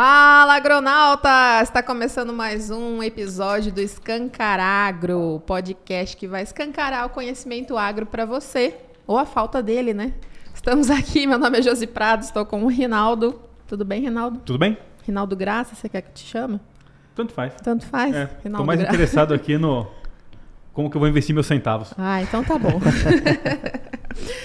Fala, agronauta! Está começando mais um episódio do Escancaragro, podcast que vai escancarar o conhecimento agro para você, ou a falta dele, né? Estamos aqui, meu nome é Josi Prado, estou com o Rinaldo. Tudo bem, Rinaldo? Tudo bem? Rinaldo Graça, você quer que te chame? Tanto faz. Tanto faz. É, tô mais Graça. interessado aqui no como que eu vou investir meus centavos. Ah, então tá bom.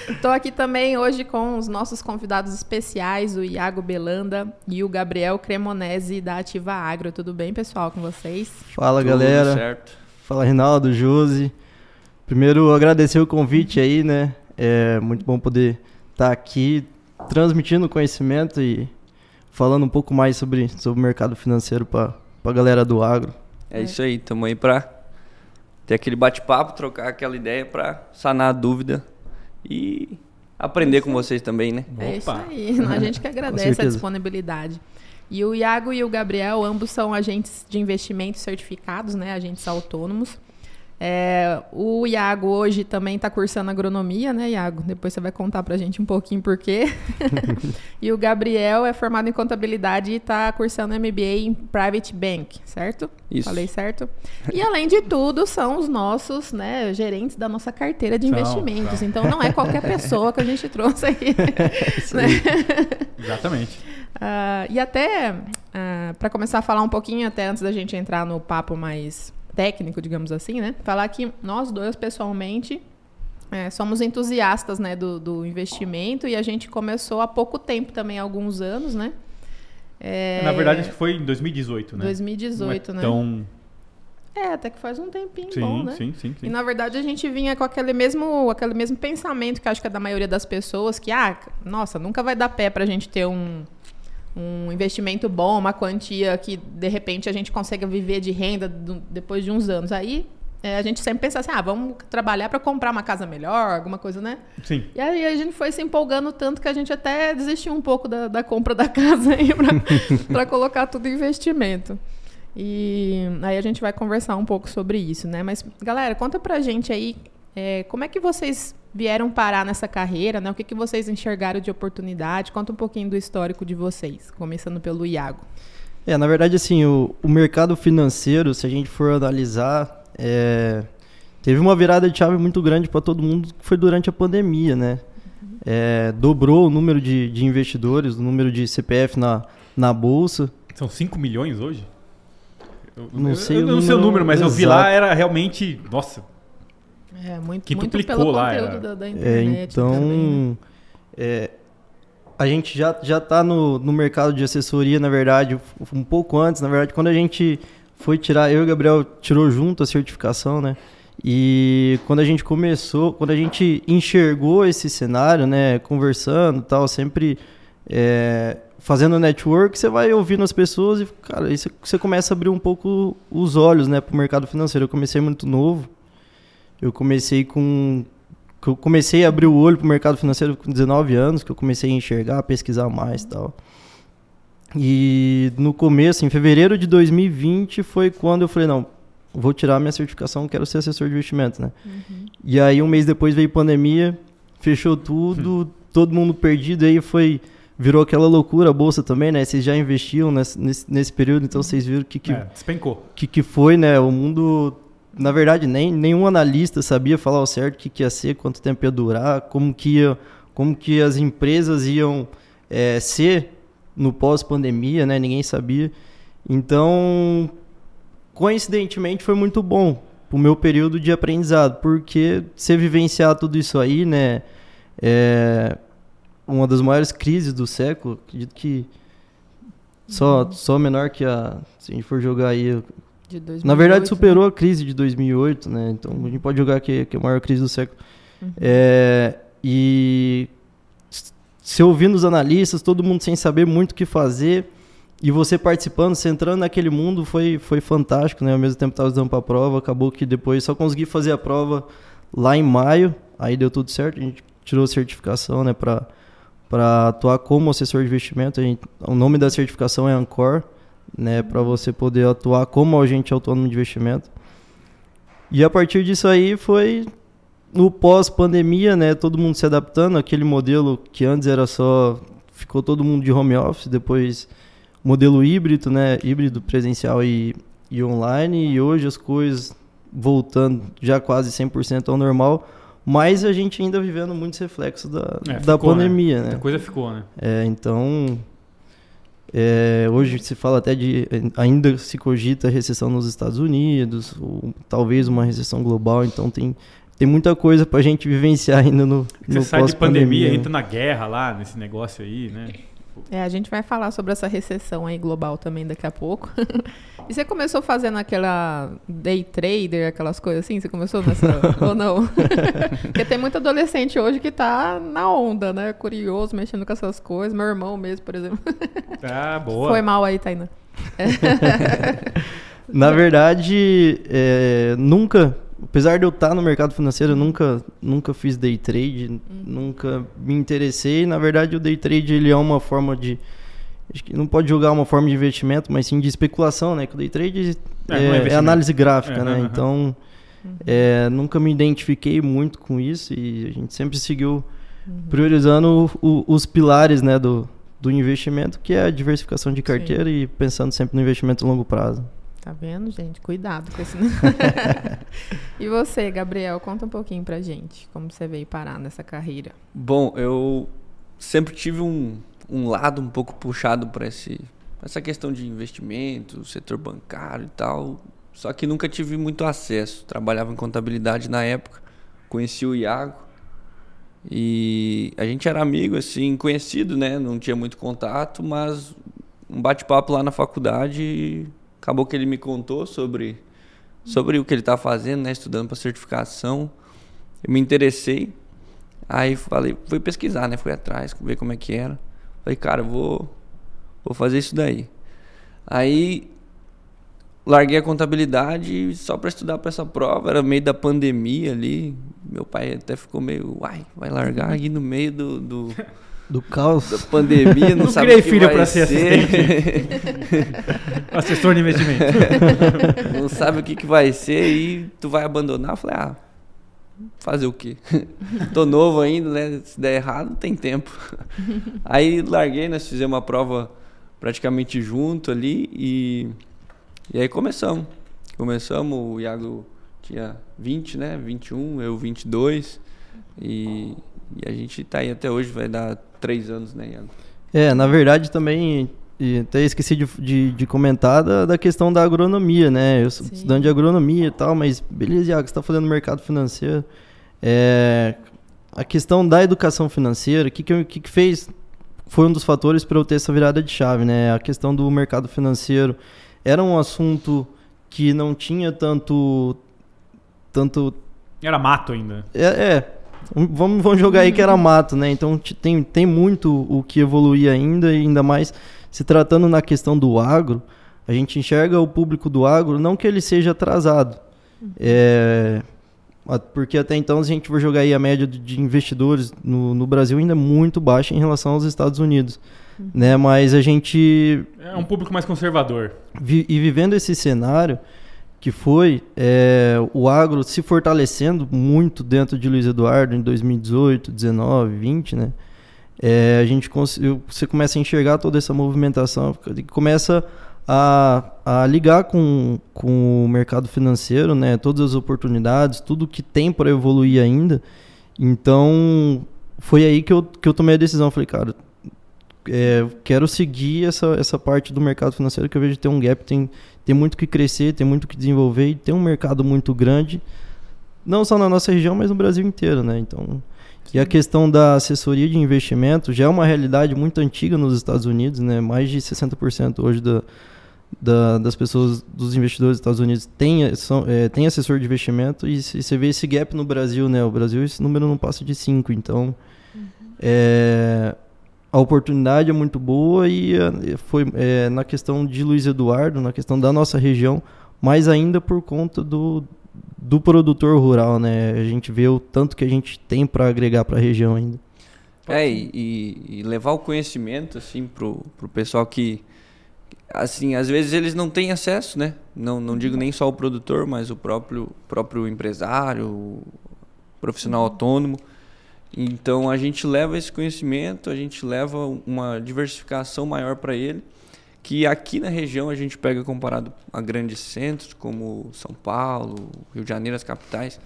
Estou aqui também hoje com os nossos convidados especiais, o Iago Belanda e o Gabriel Cremonese da Ativa Agro. Tudo bem, pessoal, com vocês? Fala, Tudo galera. certo. Fala, Rinaldo, Josi. Primeiro, agradecer o convite aí, né? É muito bom poder estar tá aqui transmitindo conhecimento e falando um pouco mais sobre, sobre o mercado financeiro para a galera do agro. É, é. isso aí, estamos aí para ter aquele bate-papo, trocar aquela ideia para sanar a dúvida e aprender com vocês também, né? É isso aí. A gente que agradece a disponibilidade. E o Iago e o Gabriel, ambos são agentes de investimento certificados, né? Agentes autônomos. É, o Iago hoje também está cursando agronomia, né, Iago? Depois você vai contar para a gente um pouquinho por quê. e o Gabriel é formado em contabilidade e está cursando MBA em Private Bank, certo? Isso. Falei certo? E além de tudo, são os nossos né, gerentes da nossa carteira de investimentos. Então não é qualquer pessoa que a gente trouxe aqui. né? Exatamente. Uh, e até, uh, ah, para começar a falar um pouquinho, até antes da gente entrar no papo mais técnico, digamos assim, né? Falar que nós dois, pessoalmente, é, somos entusiastas né, do, do, investimento e a gente começou há pouco tempo também, alguns anos, né? É... Na verdade, acho que foi em 2018, né? 2018, é né? Então. É, até que faz um tempinho sim, bom, né? Sim, sim, sim. E na verdade a gente vinha com aquele mesmo, aquele mesmo pensamento que acho que é da maioria das pessoas, que, ah, nossa, nunca vai dar pé pra gente ter um, um investimento bom, uma quantia que de repente a gente consiga viver de renda do, depois de uns anos. Aí é, a gente sempre pensa assim, ah, vamos trabalhar para comprar uma casa melhor, alguma coisa, né? Sim. E aí a gente foi se empolgando tanto que a gente até desistiu um pouco da, da compra da casa aí para colocar tudo em investimento. E aí a gente vai conversar um pouco sobre isso, né? Mas, galera, conta pra gente aí é, como é que vocês vieram parar nessa carreira, né? O que, que vocês enxergaram de oportunidade? Conta um pouquinho do histórico de vocês, começando pelo Iago. É, na verdade, assim, o, o mercado financeiro, se a gente for analisar, é, teve uma virada de chave muito grande para todo mundo, que foi durante a pandemia, né? É, dobrou o número de, de investidores, o número de CPF na, na bolsa. São 5 milhões hoje? Eu, não sei eu, eu não sei o número, mas exato. eu vi lá, era realmente. Nossa, é, muito, que muito pelo lá, conteúdo da, da, internet. É, então, também, né? é, a gente já já está no, no mercado de assessoria, na verdade, um pouco antes. Na verdade, quando a gente foi tirar, eu e o Gabriel tirou junto a certificação, né? E quando a gente começou, quando a gente enxergou esse cenário, né, conversando tal, sempre é, fazendo network, você vai ouvindo as pessoas e, cara, aí você, você começa a abrir um pouco os olhos, né, para o mercado financeiro. Eu comecei muito novo, eu comecei com eu comecei a abrir o olho para o mercado financeiro com 19 anos, que eu comecei a enxergar, a pesquisar mais e tal. E no começo, em fevereiro de 2020, foi quando eu falei, não, vou tirar minha certificação, quero ser assessor de investimento, né? Uhum. E aí um mês depois veio pandemia, fechou tudo, uhum. todo mundo perdido, aí foi virou aquela loucura a bolsa também, né? Vocês já investiam nesse, nesse, nesse período, então vocês viram que que, é, despencou. que que foi, né? O mundo na verdade, nem nenhum analista sabia falar ao certo o que, que ia ser, quanto tempo ia durar, como que, ia, como que as empresas iam é, ser no pós-pandemia, né? Ninguém sabia. Então, coincidentemente, foi muito bom o meu período de aprendizado, porque você vivenciar tudo isso aí, né? É uma das maiores crises do século, acredito que só, só menor que a. Se a gente for jogar aí de 2008, Na verdade, superou né? a crise de 2008, né? Então a gente pode jogar que, que é a maior crise do século. Uhum. É, e se ouvindo os analistas, todo mundo sem saber muito o que fazer, e você participando, você entrando naquele mundo, foi, foi fantástico, né? Ao mesmo tempo estava estudando para a prova, acabou que depois só consegui fazer a prova lá em maio, aí deu tudo certo, a gente tirou a certificação, né, para para atuar como assessor de investimento. Gente, o nome da certificação é Ancor né, para você poder atuar como agente autônomo de investimento. E a partir disso aí foi no pós-pandemia, né, todo mundo se adaptando aquele modelo que antes era só ficou todo mundo de home office, depois modelo híbrido, né? Híbrido presencial e, e online. E hoje as coisas voltando já quase 100% ao normal. Mas a gente ainda vivendo muitos reflexos da, é, da ficou, né? pandemia, né? né? A coisa ficou, né? É, então, é, hoje se fala até de. Ainda se cogita recessão nos Estados Unidos, ou talvez uma recessão global, então tem, tem muita coisa para a gente vivenciar ainda no, Você no sai de pandemia, né? entra na guerra lá, nesse negócio aí, né? É, a gente vai falar sobre essa recessão aí global também daqui a pouco. e você começou fazendo aquela day trader, aquelas coisas assim? Você começou nessa ou não? Porque tem muito adolescente hoje que tá na onda, né? Curioso, mexendo com essas coisas. Meu irmão mesmo, por exemplo. Ah, boa. Foi mal aí, Taina. Na verdade, é, nunca apesar de eu estar no mercado financeiro, eu nunca, nunca fiz day trade, uhum. nunca me interessei. Na verdade, o day trade ele é uma forma de acho que não pode julgar uma forma de investimento, mas sim de especulação, né? Que o day trade é, é, é, é análise gráfica, é, né? Uhum. Então, uhum. nunca me identifiquei muito com isso e a gente sempre seguiu uhum. priorizando o, os pilares, né, do, do investimento, que é a diversificação de carteira sim. e pensando sempre no investimento a longo prazo. Tá vendo, gente? Cuidado com isso. e você, Gabriel, conta um pouquinho pra gente como você veio parar nessa carreira. Bom, eu sempre tive um, um lado um pouco puxado para essa questão de investimento, setor bancário e tal. Só que nunca tive muito acesso. Trabalhava em contabilidade na época, conheci o Iago. E a gente era amigo, assim, conhecido, né? Não tinha muito contato, mas um bate-papo lá na faculdade acabou que ele me contou sobre, sobre o que ele está fazendo, né? Estudando para certificação. Eu me interessei. Aí falei, fui pesquisar, né? Fui atrás, ver como é que era. Falei, cara, vou, vou fazer isso daí. Aí larguei a contabilidade só para estudar para essa prova. Era meio da pandemia ali. Meu pai até ficou meio, uai, vai largar aí no meio do, do do caos. Da pandemia, não, não sabe criei filho para ser, ser assistente. Assessor de investimento. não sabe o que, que vai ser e tu vai abandonar. Eu falei, ah, fazer o quê? Tô novo ainda, né? Se der errado, tem tempo. Aí larguei, nós fizemos uma prova praticamente junto ali e, e aí começamos. Começamos, o Iago tinha 20, né? 21, eu 22. E, e a gente tá aí até hoje, vai dar três anos, né, Iago? É, na verdade também e até esqueci de, de, de comentar da, da, questão da agronomia, né? Eu sou Sim. estudante de agronomia e tal, mas beleza, Iago, você está fazendo mercado financeiro. É, a questão da educação financeira, o que, que, que, que fez foi um dos fatores para eu ter essa virada de chave, né? A questão do mercado financeiro era um assunto que não tinha tanto tanto era mato ainda. É, é Vamos, vamos jogar aí que era mato, né? Então tem, tem muito o que evoluir ainda, e ainda mais se tratando na questão do agro, a gente enxerga o público do agro, não que ele seja atrasado. É, porque até então, se a gente for jogar aí a média de investidores no, no Brasil, ainda é muito baixa em relação aos Estados Unidos. Uhum. Né? Mas a gente. É um público mais conservador. Vi, e vivendo esse cenário, que foi é, o agro se fortalecendo muito dentro de Luiz Eduardo em 2018, 19, 20, né? É, a gente você começa a enxergar toda essa movimentação, começa a, a ligar com, com o mercado financeiro, né? Todas as oportunidades, tudo que tem para evoluir ainda. Então, foi aí que eu, que eu tomei a decisão. Falei, cara, é, quero seguir essa, essa parte do mercado financeiro que eu vejo ter um gap, tem, tem muito que crescer, tem muito que desenvolver e tem um mercado muito grande, não só na nossa região, mas no Brasil inteiro, né? Então, Sim. e a questão da assessoria de investimento já é uma realidade muito antiga nos Estados Unidos, né? Mais de 60% hoje da, da, das pessoas, dos investidores dos Estados Unidos tem, são, é, tem assessor de investimento e, se, você vê esse gap no Brasil, né? O Brasil, esse número não passa de 5, então... Uhum. É, a oportunidade é muito boa e eh, foi é, na questão de Luiz Eduardo, na questão da nossa região, mais ainda por conta do, do produtor rural, né? A gente vê o tanto que a gente tem para agregar para a região ainda. É, e, e, levar o conhecimento, assim, pro, pro pessoal que, assim, às vezes eles não têm acesso, né? Não, não digo nem só o produtor, mas o próprio, próprio empresário, o profissional uhum. autônomo. Então a gente leva esse conhecimento, a gente leva uma diversificação maior para ele. que aqui na região a gente pega comparado a grandes centros como São Paulo, Rio de Janeiro, as capitais,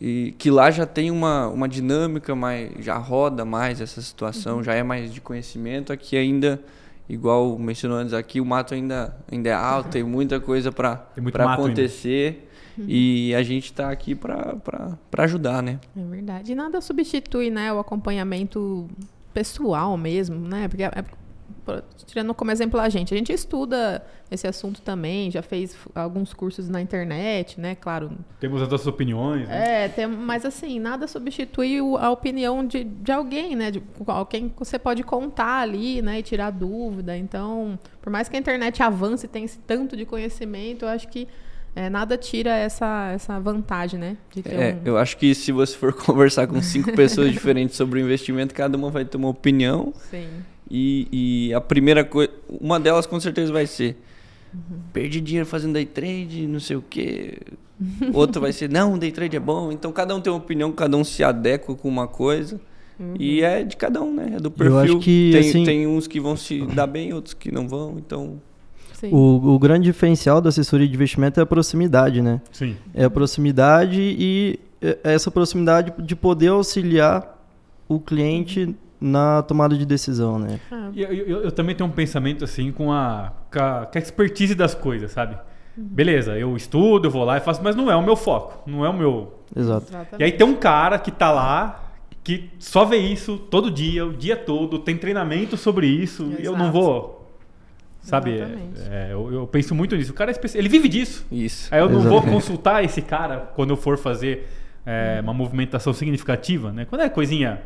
e que lá já tem uma, uma dinâmica mais, já roda mais essa situação, uhum. já é mais de conhecimento, aqui ainda igual mencionou antes aqui, o mato ainda, ainda é alto, tem muita coisa para acontecer. Uhum. E a gente está aqui para ajudar, né? É verdade. E nada substitui né, o acompanhamento pessoal mesmo, né? Porque é, tirando como exemplo a gente, a gente estuda esse assunto também, já fez alguns cursos na internet, né? Claro. Temos as nossas opiniões. Né? É, tem, mas assim, nada substitui a opinião de, de alguém, né? De alguém que você pode contar ali, né? E tirar dúvida. Então, por mais que a internet avance e tenha esse tanto de conhecimento, eu acho que é, nada tira essa, essa vantagem, né? é, um... eu acho que se você for conversar com cinco pessoas diferentes sobre o investimento, cada uma vai ter uma opinião. Sim. E, e a primeira coisa, uma delas com certeza vai ser: uhum. perdi dinheiro fazendo day trade, não sei o quê. Outra vai ser: não, day trade é bom. Então cada um tem uma opinião, cada um se adequa com uma coisa. Uhum. E é de cada um, né? É do perfil. Eu acho que, tem, assim... tem uns que vão se dar bem, outros que não vão. Então. O, o, grande diferencial da assessoria de investimento é a proximidade, né? Sim. É a proximidade e é, essa proximidade de poder auxiliar o cliente na tomada de decisão, né? Ah. Eu, eu, eu, também tenho um pensamento assim com a, com a, com a expertise das coisas, sabe? Uhum. Beleza, eu estudo, eu vou lá e faço, mas não é o meu foco, não é o meu. Exato. Exatamente. E aí tem um cara que tá lá, que só vê isso todo dia, o dia todo, tem treinamento sobre isso, Exato. e eu não vou. Sabe? É, eu, eu, penso muito nisso. O cara é ele vive disso. Isso. Aí eu não Exatamente. vou consultar esse cara quando eu for fazer é, uma movimentação significativa, né? Quando é coisinha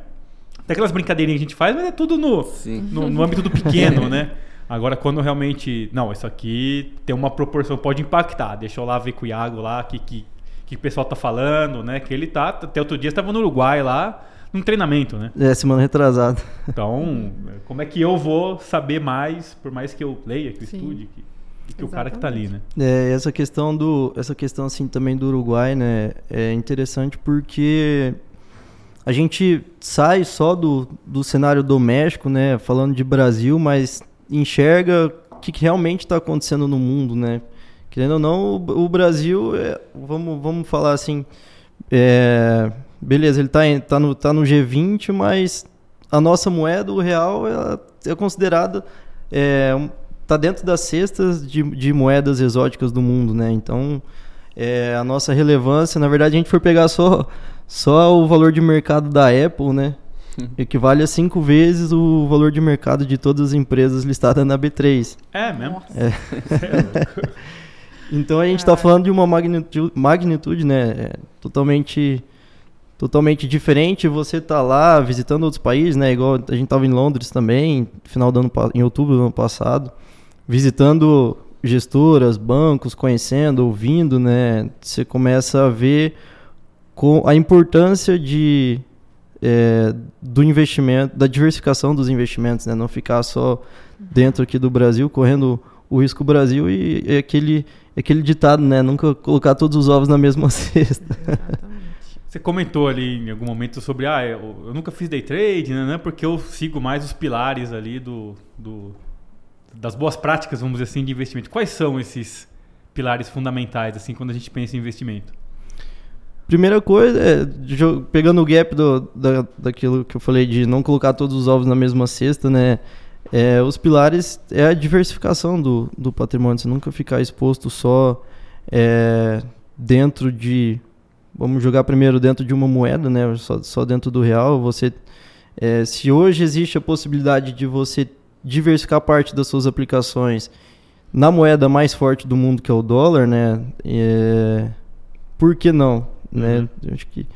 tem aquelas brincadeirinhas que a gente faz, mas é tudo no, no, no, âmbito do pequeno, né? Agora, quando realmente. Não, isso aqui tem uma proporção, pode impactar. Deixa eu lá ver com o Iago lá, que, que, que o pessoal tá falando, né? Que ele tá. Até outro dia estava no Uruguai lá, num treinamento, né? É, semana retrasada. Então, como é que eu vou saber mais, por mais que eu leia, que eu Sim. estude, que, que o cara que tá ali, né? É, essa questão do. Essa questão assim também do Uruguai, né? É interessante porque a gente sai só do, do cenário doméstico, né, falando de Brasil, mas enxerga o que, que realmente está acontecendo no mundo, né? Querendo ou não, o, o Brasil, é, vamos, vamos falar assim, é, beleza, ele está tá no, tá no G20, mas a nossa moeda, o real, é considerada é, tá dentro das cestas de, de moedas exóticas do mundo, né? Então, é, a nossa relevância, na verdade, a gente for pegar só só o valor de mercado da Apple, né? Equivale a cinco vezes o valor de mercado de todas as empresas listadas na B3. É mesmo? É. então a gente está falando de uma magnitude, magnitude né? É totalmente, totalmente diferente. Você tá lá visitando outros países, né? Igual a gente estava em Londres também, final do ano, em outubro do ano passado, visitando gestoras, bancos, conhecendo, ouvindo, né? Você começa a ver com a importância de é, do investimento, da diversificação dos investimentos, né? Não ficar só dentro aqui do Brasil, correndo o risco Brasil e é aquele, aquele ditado, né? Nunca colocar todos os ovos na mesma cesta. Você comentou ali em algum momento sobre, ah, eu, eu nunca fiz day trade, né? É porque eu sigo mais os pilares ali do, do, das boas práticas, vamos dizer assim, de investimento. Quais são esses pilares fundamentais, assim, quando a gente pensa em investimento? Primeira coisa, é, pegando o gap do, da, daquilo que eu falei de não colocar todos os ovos na mesma cesta, né? É, os pilares é a diversificação do, do patrimônio. Você nunca ficar exposto só é, dentro de. Vamos jogar primeiro dentro de uma moeda, né? Só, só dentro do real. Você, é, se hoje existe a possibilidade de você diversificar parte das suas aplicações na moeda mais forte do mundo, que é o dólar, né? É, por que não? Né? Uhum. Acho que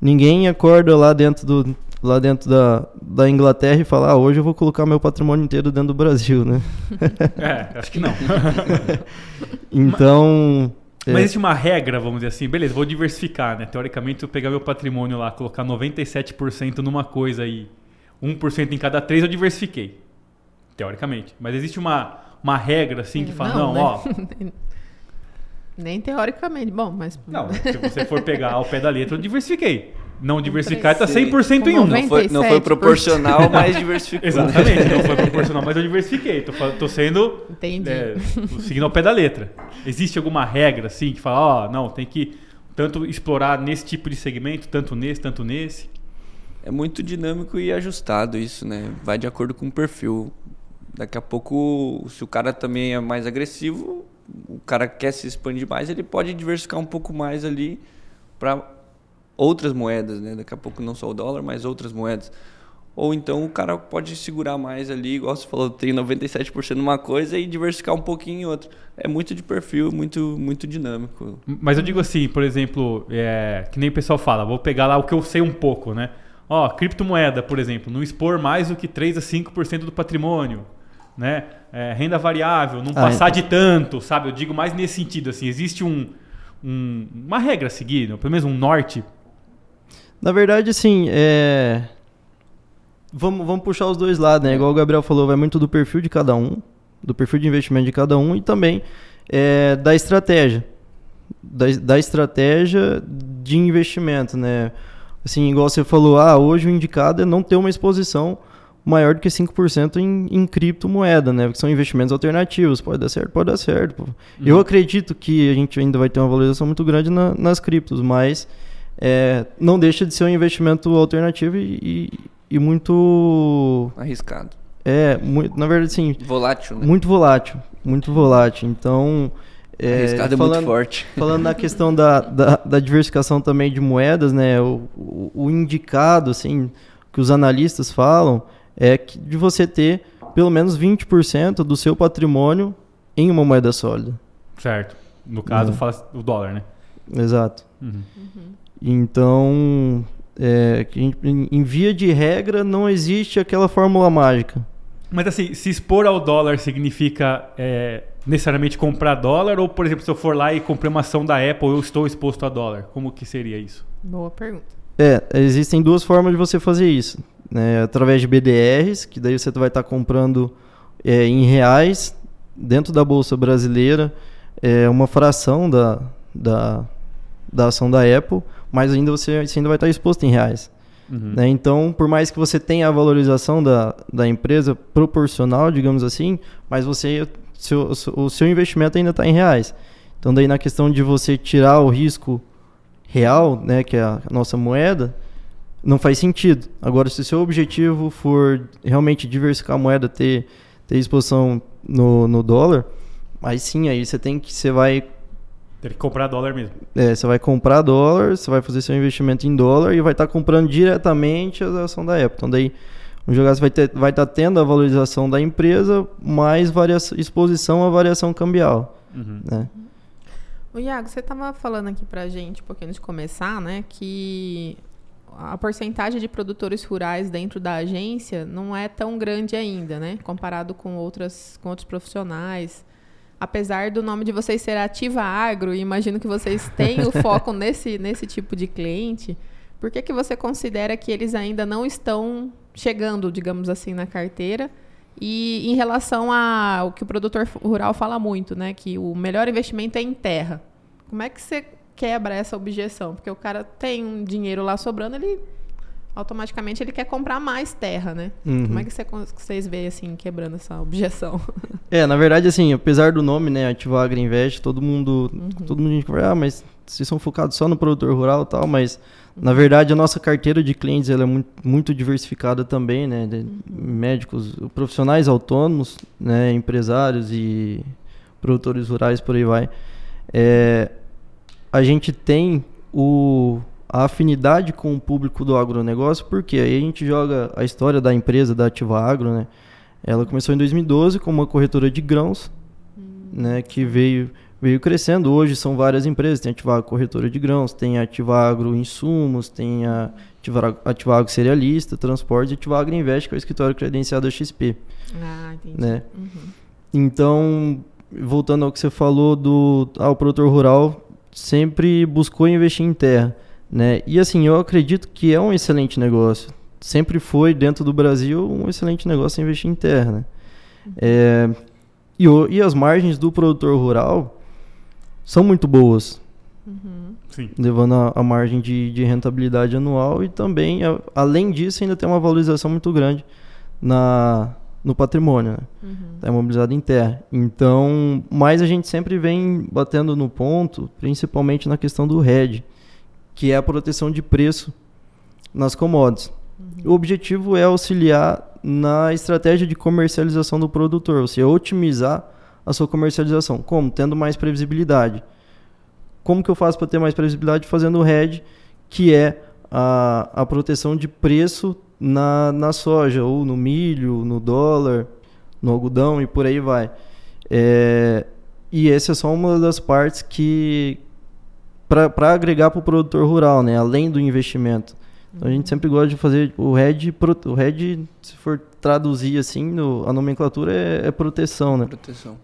ninguém acorda lá dentro do lá dentro da, da Inglaterra e fala, ah, hoje eu vou colocar meu patrimônio inteiro dentro do Brasil, né? é, acho que não. então... Mas, é. existe uma regra, vamos dizer assim, beleza, vou diversificar, né? Teoricamente, eu pegar meu patrimônio lá, colocar 97% numa coisa e 1% em cada três, eu diversifiquei. Teoricamente. Mas existe uma, uma regra, assim, que fala, não, não né? ó... Nem teoricamente. Bom, mas. Não, se você for pegar ao pé da letra, eu diversifiquei. não diversificar está 100% em um. Não foi, não foi proporcional, mas diversificou. Exatamente, não foi proporcional, mas eu diversifiquei. Tô, tô sendo. Entendi. É, seguindo ao pé da letra. Existe alguma regra, assim, que fala, ó, oh, não, tem que tanto explorar nesse tipo de segmento, tanto nesse, tanto nesse? É muito dinâmico e ajustado isso, né? Vai de acordo com o perfil. Daqui a pouco, se o cara também é mais agressivo, o cara quer se expandir mais, ele pode diversificar um pouco mais ali para outras moedas, né? Daqui a pouco não só o dólar, mas outras moedas. Ou então o cara pode segurar mais ali, igual você falou, tem 97% numa coisa e diversificar um pouquinho em outra. É muito de perfil, muito muito dinâmico. Mas eu digo assim, por exemplo, é, que nem o pessoal fala, vou pegar lá o que eu sei um pouco, né? Ó, criptomoeda, por exemplo, não expor mais do que 3 a 5% do patrimônio, né? É, renda variável, não ah, passar então. de tanto, sabe? Eu digo mais nesse sentido, assim, existe um, um uma regra a seguir, pelo menos um norte na verdade, assim, é... vamos, vamos puxar os dois lados, né? Igual o Gabriel falou, vai muito do perfil de cada um, do perfil de investimento de cada um e também é, da estratégia. Da, da estratégia de investimento, né? Assim, igual você falou, ah, hoje o indicado é não ter uma exposição maior do que 5% em, em criptomoeda, né? Porque são investimentos alternativos. Pode dar certo, pode dar certo. Uhum. Eu acredito que a gente ainda vai ter uma valorização muito grande na, nas criptos, mas é, não deixa de ser um investimento alternativo e, e muito arriscado. É, muito, na verdade, sim. Volátil, né? Muito volátil, muito volátil. Então, é, arriscado falando, é muito forte. Falando na questão da, da, da, diversificação também de moedas, né? O, o, o, indicado, assim, que os analistas falam é que de você ter pelo menos 20% do seu patrimônio em uma moeda sólida. Certo. No caso, uhum. fala o dólar, né? Exato. Uhum. Uhum. Então, é, em via de regra, não existe aquela fórmula mágica. Mas assim, se expor ao dólar significa é, necessariamente comprar dólar? Ou, por exemplo, se eu for lá e comprei uma ação da Apple, eu estou exposto a dólar? Como que seria isso? Boa pergunta. É, existem duas formas de você fazer isso. Né? Através de BDRs, que daí você vai estar comprando é, em reais dentro da Bolsa Brasileira é, uma fração da, da, da ação da Apple mas ainda você, você ainda vai estar exposto em reais. Uhum. Né? Então, por mais que você tenha a valorização da, da empresa proporcional, digamos assim, mas você seu, o seu investimento ainda está em reais. Então, daí na questão de você tirar o risco real, né, que é a nossa moeda, não faz sentido. Agora, se o seu objetivo for realmente diversificar a moeda, ter, ter exposição no, no dólar, aí sim, aí você tem que você vai ter que comprar dólar mesmo. É, você vai comprar dólar, você vai fazer seu investimento em dólar e vai estar tá comprando diretamente a ação da Apple. Então daí o jogador vai estar vai tá tendo a valorização da empresa mais variação, exposição à variação cambial. Uhum. Né? O Iago, você estava falando aqui para a gente, um pouquinho antes de começar, né, que a porcentagem de produtores rurais dentro da agência não é tão grande ainda, né, comparado com outras com outros profissionais apesar do nome de vocês ser Ativa Agro, e imagino que vocês têm o foco nesse, nesse tipo de cliente, por que, que você considera que eles ainda não estão chegando, digamos assim, na carteira? E em relação ao que o produtor rural fala muito, né? Que o melhor investimento é em terra. Como é que você quebra essa objeção? Porque o cara tem um dinheiro lá sobrando, ele automaticamente ele quer comprar mais terra, né? Uhum. Como é que vocês veem, assim, quebrando essa objeção? É, na verdade, assim, apesar do nome, né, Ativo Agro Invest, todo mundo, uhum. todo mundo diz, ah, mas vocês são focados só no produtor rural e tal, mas, na verdade, a nossa carteira de clientes, ela é muito, muito diversificada também, né, de uhum. médicos, profissionais autônomos, né, empresários e produtores rurais, por aí vai. É, a gente tem o a afinidade com o público do agronegócio, porque aí a gente joga a história da empresa da Ativa Agro, né? Ela começou em 2012 como uma corretora de grãos, hum. né, que veio veio crescendo. Hoje são várias empresas, tem a Ativa Agro Corretora de Grãos, tem a Ativa Agro Insumos, tem a Ativa, Ativa Agro Cerealista, Transporte e Ativa Agro Invest, que é o escritório credenciado da XP. Ah, entendi. Né? Uhum. Então, voltando ao que você falou do ah, o produtor rural sempre buscou investir em terra. Né? E assim, eu acredito que é um excelente negócio. Sempre foi, dentro do Brasil, um excelente negócio investir em terra. Né? É, e, o, e as margens do produtor rural são muito boas. Uhum. levando a, a margem de, de, rentabilidade anual e também, a, além disso, ainda tem uma valorização muito grande na, no patrimônio, né? Uhum. Tá imobilizado em terra. Então, mas a gente sempre vem batendo no ponto, principalmente na questão do RED, que é a proteção de preço nas commodities. Uhum. O objetivo é auxiliar na estratégia de comercialização do produtor, ou seja, otimizar a sua comercialização. Como? Tendo mais previsibilidade. Como que eu faço para ter mais previsibilidade? Fazendo o hedge, que é a, a proteção de preço na, na soja, ou no milho, no dólar, no algodão e por aí vai. É, e essa é só uma das partes que para agregar para o produtor rural, né? além do investimento. Então a gente sempre gosta de fazer o RED, o RED, se for traduzir assim, no, a nomenclatura é, é proteção, né? Proteção.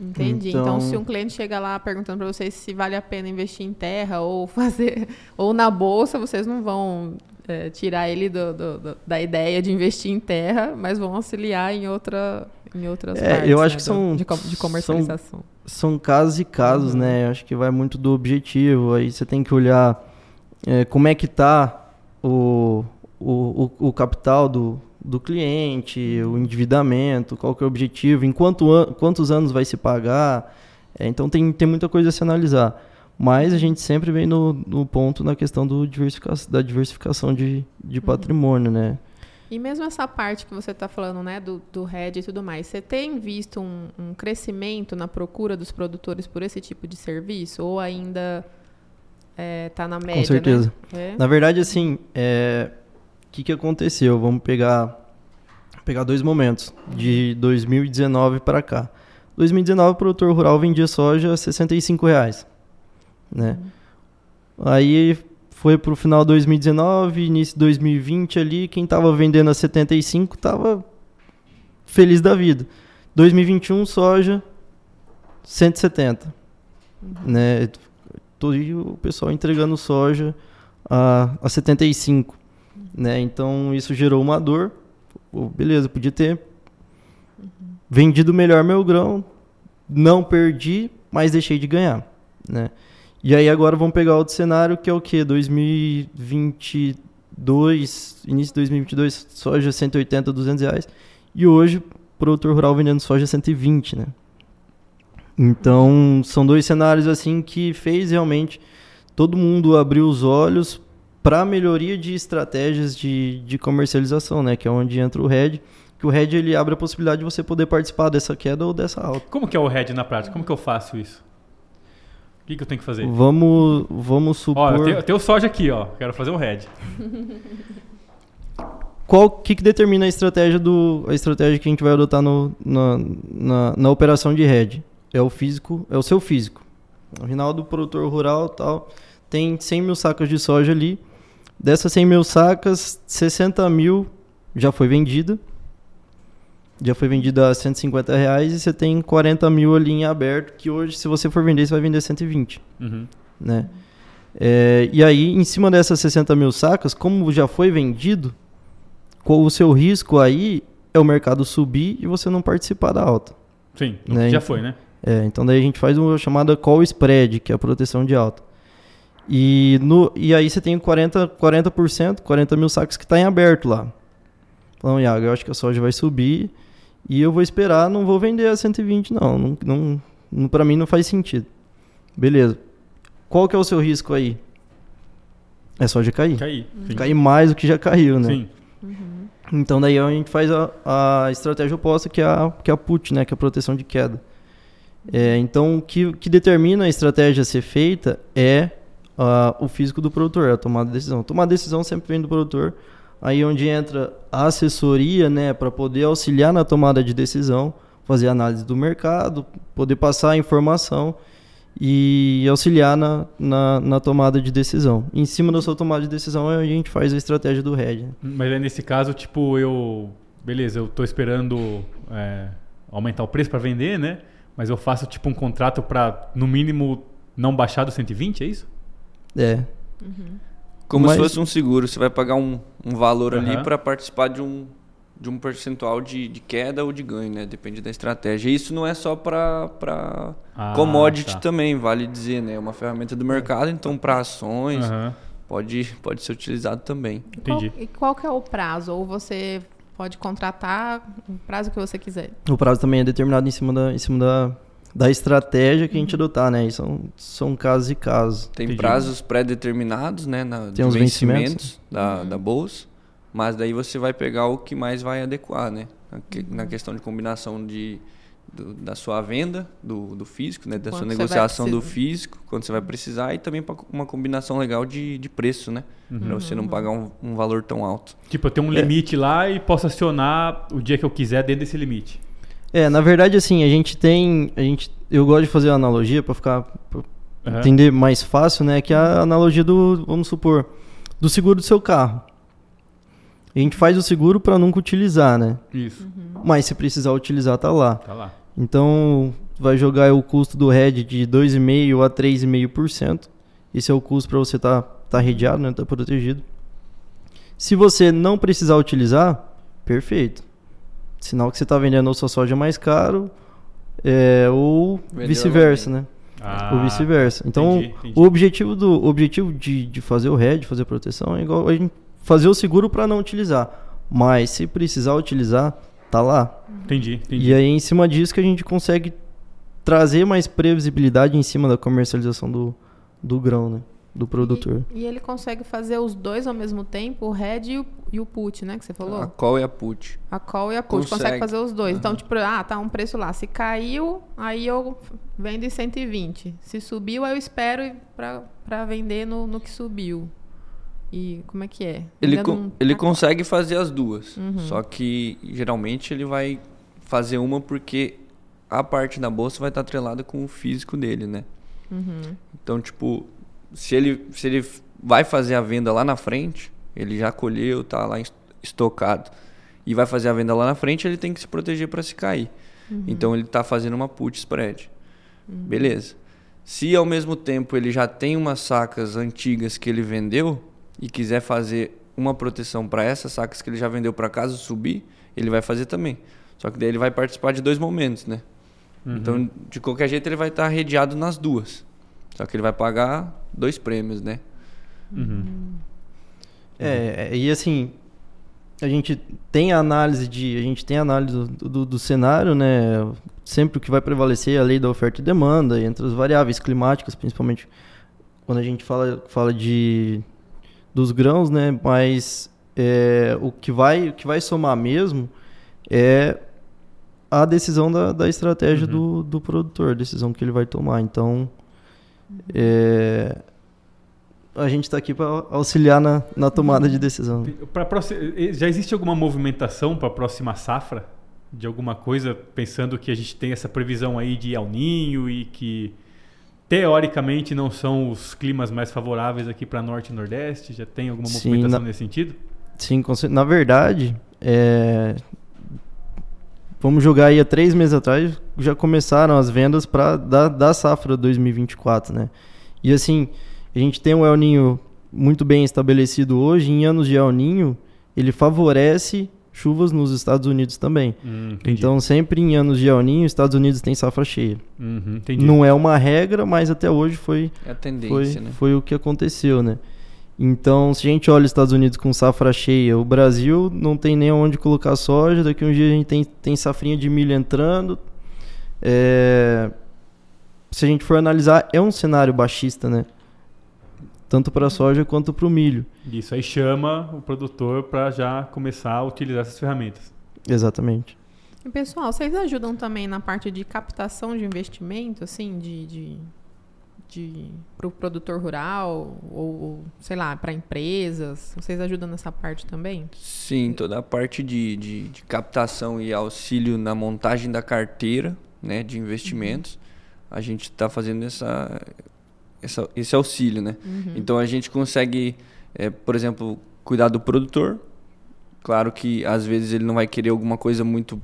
Entendi. Então, então, se um cliente chega lá perguntando para vocês se vale a pena investir em terra ou fazer ou na bolsa, vocês não vão é, tirar ele do, do, do, da ideia de investir em terra, mas vão auxiliar em outra em outras é, partes. Eu acho né, que são de, de comercialização. São, são, casos e casos, uhum. né? Eu acho que vai muito do objetivo. Aí você tem que olhar é, como é que está o, o, o, o capital do, do cliente, o endividamento, qual que é o objetivo, em quanto an quantos anos vai se pagar. É, então tem, tem muita coisa a se analisar. Mas a gente sempre vem no, no ponto na questão do diversifica da diversificação de, de uhum. patrimônio, né? E mesmo essa parte que você está falando, né, do, do RED e tudo mais, você tem visto um, um, crescimento na procura dos produtores por esse tipo de serviço? Ou ainda está é, na média? Com certeza. Né? É? Na verdade, assim, o é, que, que aconteceu? Vamos pegar, pegar dois momentos, de 2019 para cá. 2019, o produtor rural vendia soja a 65 reais né? Uhum. Aí foi pro final de 2019, início de 2020 ali, quem tava vendendo a 75 tava feliz da vida. 2021 soja 170, uhum. né? Todo o pessoal entregando soja a, a 75, uhum. né? Então isso gerou uma dor. Pô, beleza, podia ter uhum. vendido melhor meu grão, não perdi, mas deixei de ganhar, né? E aí agora vamos pegar outro cenário que é o que? 2022, início de 2022, soja 180, 200 reais. E hoje, produtor rural vendendo soja 120, né? Então, são dois cenários assim que fez realmente todo mundo abrir os olhos para a melhoria de estratégias de, de comercialização, né? Que é onde entra o RED. Que o RED ele abre a possibilidade de você poder participar dessa queda ou dessa alta. Como que é o RED na prática? Como que eu faço isso? Que, que eu tenho que fazer? Vamos, vamos supor... Ó, eu tenho, eu tenho soja aqui, ó. Quero fazer um red. Qual que, que determina a estratégia do a estratégia que a gente vai adotar no, na, na, na operação de red? É o físico, é o seu físico. O Rinaldo, produtor rural, tal, tem 100 mil sacas de soja ali. Dessas 100 mil sacas, 60 mil já foi vendida já foi vendida a 150 reais e você tem 40 mil ali em aberto, que hoje, se você for vender, você vai vender 120. Uhum. Né? É, e aí, em cima dessas 60 mil sacas, como já foi vendido, o seu risco aí é o mercado subir e você não participar da alta. Sim, né? já foi, né? É, então daí a gente faz uma chamada call spread, que é a proteção de alta. E, no, e aí você tem 40%, 40%, 40 mil sacos que está em aberto lá. Então, Iago, eu acho que a soja vai subir e eu vou esperar, não vou vender a 120, não. não, não, não para mim não faz sentido. Beleza. Qual que é o seu risco aí? É só de cair. Cair. Uhum. Cair mais do que já caiu, né? Sim. Uhum. Então daí a gente faz a, a estratégia oposta, que é a, que é a put, né? Que é a proteção de queda. É, então, o que, que determina a estratégia a ser feita é uh, o físico do produtor, a tomada de decisão. Tomar decisão sempre vem do produtor, aí onde entra a assessoria, né, para poder auxiliar na tomada de decisão, fazer análise do mercado, poder passar a informação e auxiliar na, na, na, tomada de decisão. Em cima da sua tomada de decisão, a gente faz a estratégia do RED. Né? Mas aí nesse caso, tipo, eu. Beleza, eu estou esperando é, aumentar o preço para vender, né? Mas eu faço tipo um contrato para, no mínimo, não baixar do 120, é isso? É. Uhum. Como Mas... se fosse um seguro. Você vai pagar um, um valor uhum. ali para participar de um, de um percentual de, de queda ou de ganho, né? Depende da estratégia. E isso não é só para ah, commodity tá. também, vale dizer, né? É uma ferramenta do mercado, então para ações uhum. pode, pode ser utilizado também. Entendi. Qual, e qual que é o prazo? Ou você pode contratar o prazo que você quiser? O prazo também é determinado em cima da, em cima da, da estratégia que a gente uhum. adotar, né? E são, são casos e casos. Tem prazos pré-determinados, né? Na, Tem os vencimentos, vencimentos da, uhum. da bolsa. Mas daí você vai pegar o que mais vai adequar, né? Na questão de combinação de, do, da sua venda, do, do físico, né? Da Quanto sua negociação do físico, quando você vai precisar, e também para uma combinação legal de, de preço, né? Uhum. Para você não pagar um, um, valor tão alto. Tipo, eu tenho um limite é. lá e posso acionar o dia que eu quiser dentro desse limite. É, na verdade, assim, a gente tem. A gente, eu gosto de fazer a analogia para ficar. Pra uhum. entender mais fácil, né? Que é a analogia do, vamos supor, do seguro do seu carro. A gente faz o seguro para nunca utilizar, né? Isso. Uhum. Mas se precisar utilizar, tá lá. Tá lá. Então, vai jogar o custo do RED de 2,5% a 3,5%. Esse é o custo para você estar tá, tá redeado, né? Tá protegido. Se você não precisar utilizar, perfeito. Sinal que você está vendendo a sua soja mais caro é, ou vice-versa, né? Ah, ou vice-versa. Então, entendi, entendi. o objetivo, do, o objetivo de, de fazer o RED, fazer a proteção, é igual a gente fazer o seguro para não utilizar. Mas se precisar utilizar, tá lá. Entendi, entendi. E aí, em cima disso, que a gente consegue trazer mais previsibilidade em cima da comercialização do, do grão, né? Do produtor. E, e ele consegue fazer os dois ao mesmo tempo, o head e o, e o put, né? Que você falou? A call e a put. A call e a put. Consegue, consegue fazer os dois. Uhum. Então, tipo, ah, tá um preço lá. Se caiu, aí eu vendo em 120. Se subiu, aí eu espero para vender no, no que subiu. E como é que é? Ele, co ele consegue fazer as duas. Uhum. Só que geralmente ele vai fazer uma porque a parte da bolsa vai estar atrelada com o físico dele, né? Uhum. Então, tipo, se ele, se ele vai fazer a venda lá na frente, ele já colheu, tá lá estocado, e vai fazer a venda lá na frente, ele tem que se proteger para se cair. Uhum. Então ele está fazendo uma put spread. Uhum. Beleza. Se ao mesmo tempo ele já tem umas sacas antigas que ele vendeu, e quiser fazer uma proteção para essas sacas que ele já vendeu para casa subir, ele vai fazer também. Só que daí ele vai participar de dois momentos, né? Uhum. Então, de qualquer jeito, ele vai estar tá redeado nas duas. Só que ele vai pagar dois prêmios, né? Uhum. É, e assim, a gente tem a análise de, a gente tem a análise do, do, do, cenário, né? Sempre o que vai prevalecer é a lei da oferta e demanda, entre as variáveis climáticas, principalmente quando a gente fala, fala de dos grãos, né? Mas é, o, que vai, o que vai somar mesmo é a decisão da, da estratégia uhum. do, do produtor, a decisão que ele vai tomar. Então, é, a gente está aqui para auxiliar na, na tomada de decisão. Pra, já existe alguma movimentação para a próxima safra? De alguma coisa, pensando que a gente tem essa previsão aí de El Ninho e que teoricamente não são os climas mais favoráveis aqui para norte e nordeste? Já tem alguma movimentação Sim, na, nesse sentido? Sim, na verdade, é, vamos jogar aí há três meses atrás, já começaram as vendas para da, da safra 2024, né? E assim, a gente tem um El Ninho muito bem estabelecido hoje, em anos de El Ninho, ele favorece chuvas nos Estados Unidos também. Hum, então, sempre em anos de El Ninho, Estados Unidos tem safra cheia. Uhum, Não é uma regra, mas até hoje foi, é a tendência, foi, né? foi o que aconteceu, né? Então, se a gente olha os Estados Unidos com safra cheia, o Brasil não tem nem onde colocar soja, daqui um dia a gente tem, tem safrinha de milho entrando. É... Se a gente for analisar, é um cenário baixista, né? tanto para a soja quanto para o milho. Isso aí chama o produtor para já começar a utilizar essas ferramentas. Exatamente. E pessoal, vocês ajudam também na parte de captação de investimento, assim, de, de, de para o produtor rural ou sei lá para empresas? Vocês ajudam nessa parte também? Sim, toda a parte de, de, de captação e auxílio na montagem da carteira, né, de investimentos. Uhum. A gente está fazendo essa essa, esse auxílio, né? Uhum. Então a gente consegue, é, por exemplo, cuidar do produtor. Claro que às vezes ele não vai querer alguma coisa muito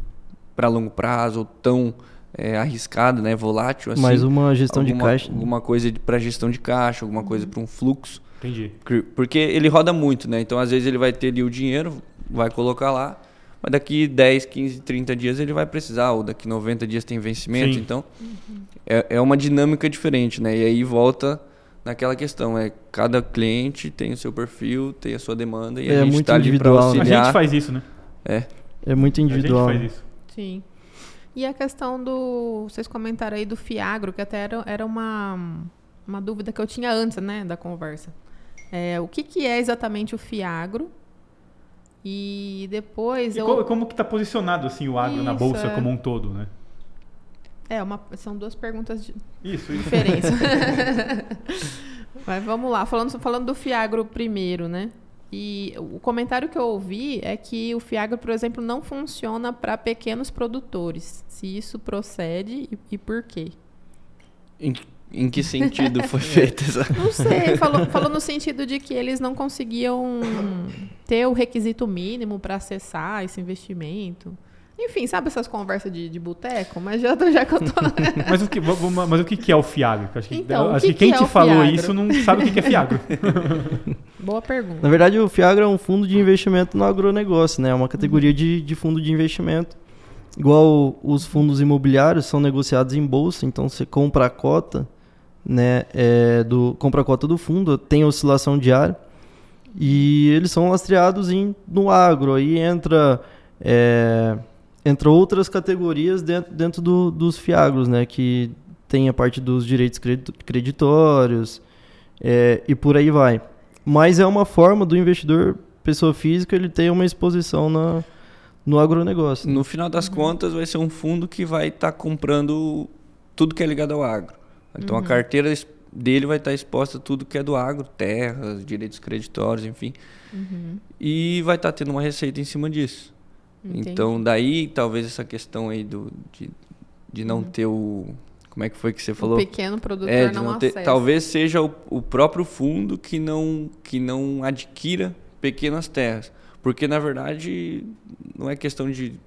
para longo prazo ou tão é, arriscada, né, volátil assim. Mais uma gestão alguma, de caixa. Né? Alguma coisa para gestão de caixa, alguma coisa para um fluxo. Entendi. Porque ele roda muito, né? Então às vezes ele vai ter ali o dinheiro, vai colocar lá, mas daqui 10, 15, 30 dias ele vai precisar, ou daqui 90 dias tem vencimento. Sim. Então, uhum. é, é uma dinâmica diferente, né? E aí volta naquela questão, é cada cliente tem o seu perfil, tem a sua demanda e é, a gente está ali para auxiliar. A gente faz isso, né? É. É muito individual. A gente faz isso. Sim. E a questão do. Vocês comentaram aí do Fiagro, que até era, era uma, uma dúvida que eu tinha antes, né, da conversa. É, o que, que é exatamente o Fiagro? E depois. E eu... como, como que está posicionado assim o agro isso, na bolsa é. como um todo, né? É, uma, são duas perguntas de isso, diferença. Mas vamos lá, falando, falando do Fiagro primeiro, né? E o comentário que eu ouvi é que o Fiagro, por exemplo, não funciona para pequenos produtores. Se isso procede e, e por quê? Em, em que sentido foi feita essa? Não sei, falou, falou no sentido de que eles não conseguiam ter o requisito mínimo para acessar esse investimento. Enfim, sabe essas conversas de, de boteco? Mas já, já que eu tô. mas, o que, mas o que é o Fiagro? Acho que, então, acho que, que quem que é te falou Fiagro? isso não sabe o que é Fiagro. Boa pergunta. Na verdade, o Fiagro é um fundo de investimento no agronegócio, né? É uma categoria uhum. de, de fundo de investimento. Igual os fundos imobiliários são negociados em bolsa, então você compra a cota, né? É, do, compra a cota do fundo, tem oscilação diária. E eles são lastreados em, no agro. Aí entra. É, entre outras categorias dentro, dentro do, dos fiagros, né? Que tem a parte dos direitos creditórios é, e por aí vai. Mas é uma forma do investidor, pessoa física, ele ter uma exposição na, no agronegócio. No final das contas, vai ser um fundo que vai estar tá comprando tudo que é ligado ao agro. Então, uhum. a carteira dele vai estar tá exposta a tudo que é do agro, terras, direitos creditórios, enfim. Uhum. E vai estar tá tendo uma receita em cima disso. Entendi. Então, daí, talvez essa questão aí do, de, de não uhum. ter o. Como é que foi que você falou? O pequeno produtor é, não, não ter, Talvez seja o, o próprio fundo que não, que não adquira pequenas terras. Porque, na verdade, não é questão de,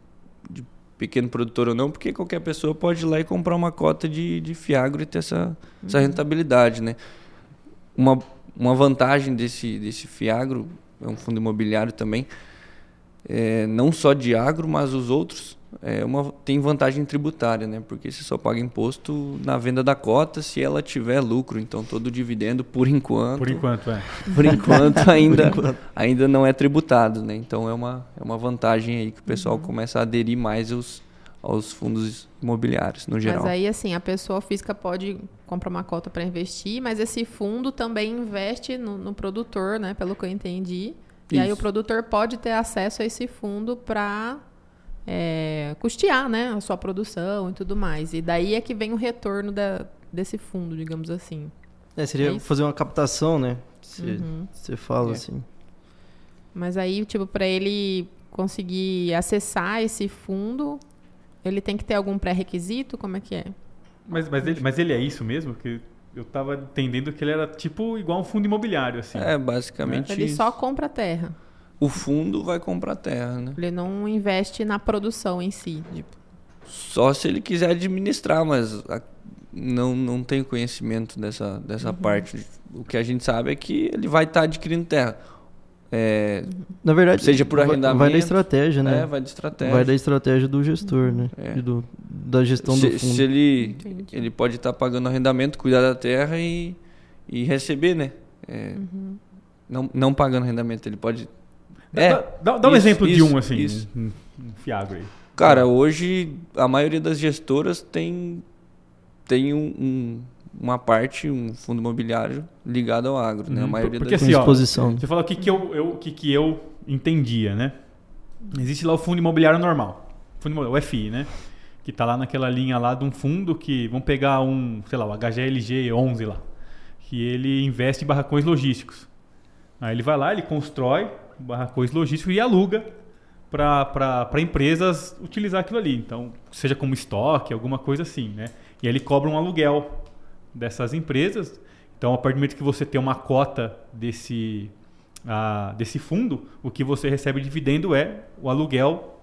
de pequeno produtor ou não, porque qualquer pessoa pode ir lá e comprar uma cota de, de fiagro e ter essa, uhum. essa rentabilidade, né? Uma, uma vantagem desse, desse fiagro, é um fundo imobiliário também, é, não só de agro, mas os outros é uma, tem vantagem tributária, né? Porque você só paga imposto na venda da cota se ela tiver lucro. Então todo dividendo, por enquanto. Por enquanto, é. Por enquanto ainda, por enquanto. ainda não é tributado, né? Então é uma, é uma vantagem aí que o pessoal uhum. começa a aderir mais aos, aos fundos imobiliários, no geral. Mas aí, assim, a pessoa física pode comprar uma cota para investir, mas esse fundo também investe no, no produtor, né? Pelo que eu entendi. E Isso. aí o produtor pode ter acesso a esse fundo para é, custear né, a sua produção e tudo mais. E daí é que vem o retorno da, desse fundo, digamos assim. É, seria é fazer uma captação, né? Você uhum. fala é. assim. Mas aí, tipo, para ele conseguir acessar esse fundo, ele tem que ter algum pré-requisito? Como é que é? Mas, mas, ele, mas ele é isso mesmo? Que eu tava entendendo que ele era tipo igual um fundo imobiliário, assim. É, basicamente. Ele só compra terra. O fundo vai comprar terra, né? Ele não investe na produção em si. Tipo. Só se ele quiser administrar, mas não, não tem conhecimento dessa, dessa uhum. parte. O que a gente sabe é que ele vai estar tá adquirindo terra. É, Na verdade, seja por arrendamento. Vai da estratégia, né? É, vai da estratégia. Vai da estratégia do gestor, né? É. Do, da gestão se, do fundo. Se ele, ele pode estar tá pagando arrendamento, cuidar da terra e, e receber, né? É, uhum. não, não pagando arrendamento, ele pode. Dá, é, dá, dá um isso, exemplo isso, de um, assim, isso. um, um fiagro aí. Cara, hoje a maioria das gestoras tem, tem um, um uma parte, um fundo imobiliário ligado ao agro, né? A uhum. maioria Porque, assim, ó, Você falou o que, que, eu, eu, que, que eu entendia, né? Existe lá o fundo imobiliário normal, fundo, o FI, né? Que está lá naquela linha lá de um fundo que, vamos pegar um, sei lá, o HGLG 11 lá, que ele investe em barracões logísticos. Aí ele vai lá, ele constrói barracões logísticos e aluga para empresas utilizar aquilo ali. Então, seja como estoque, alguma coisa assim, né? E aí ele cobra um aluguel dessas empresas. Então, a partir do momento que você tem uma cota desse, uh, desse fundo, o que você recebe de dividendo é o aluguel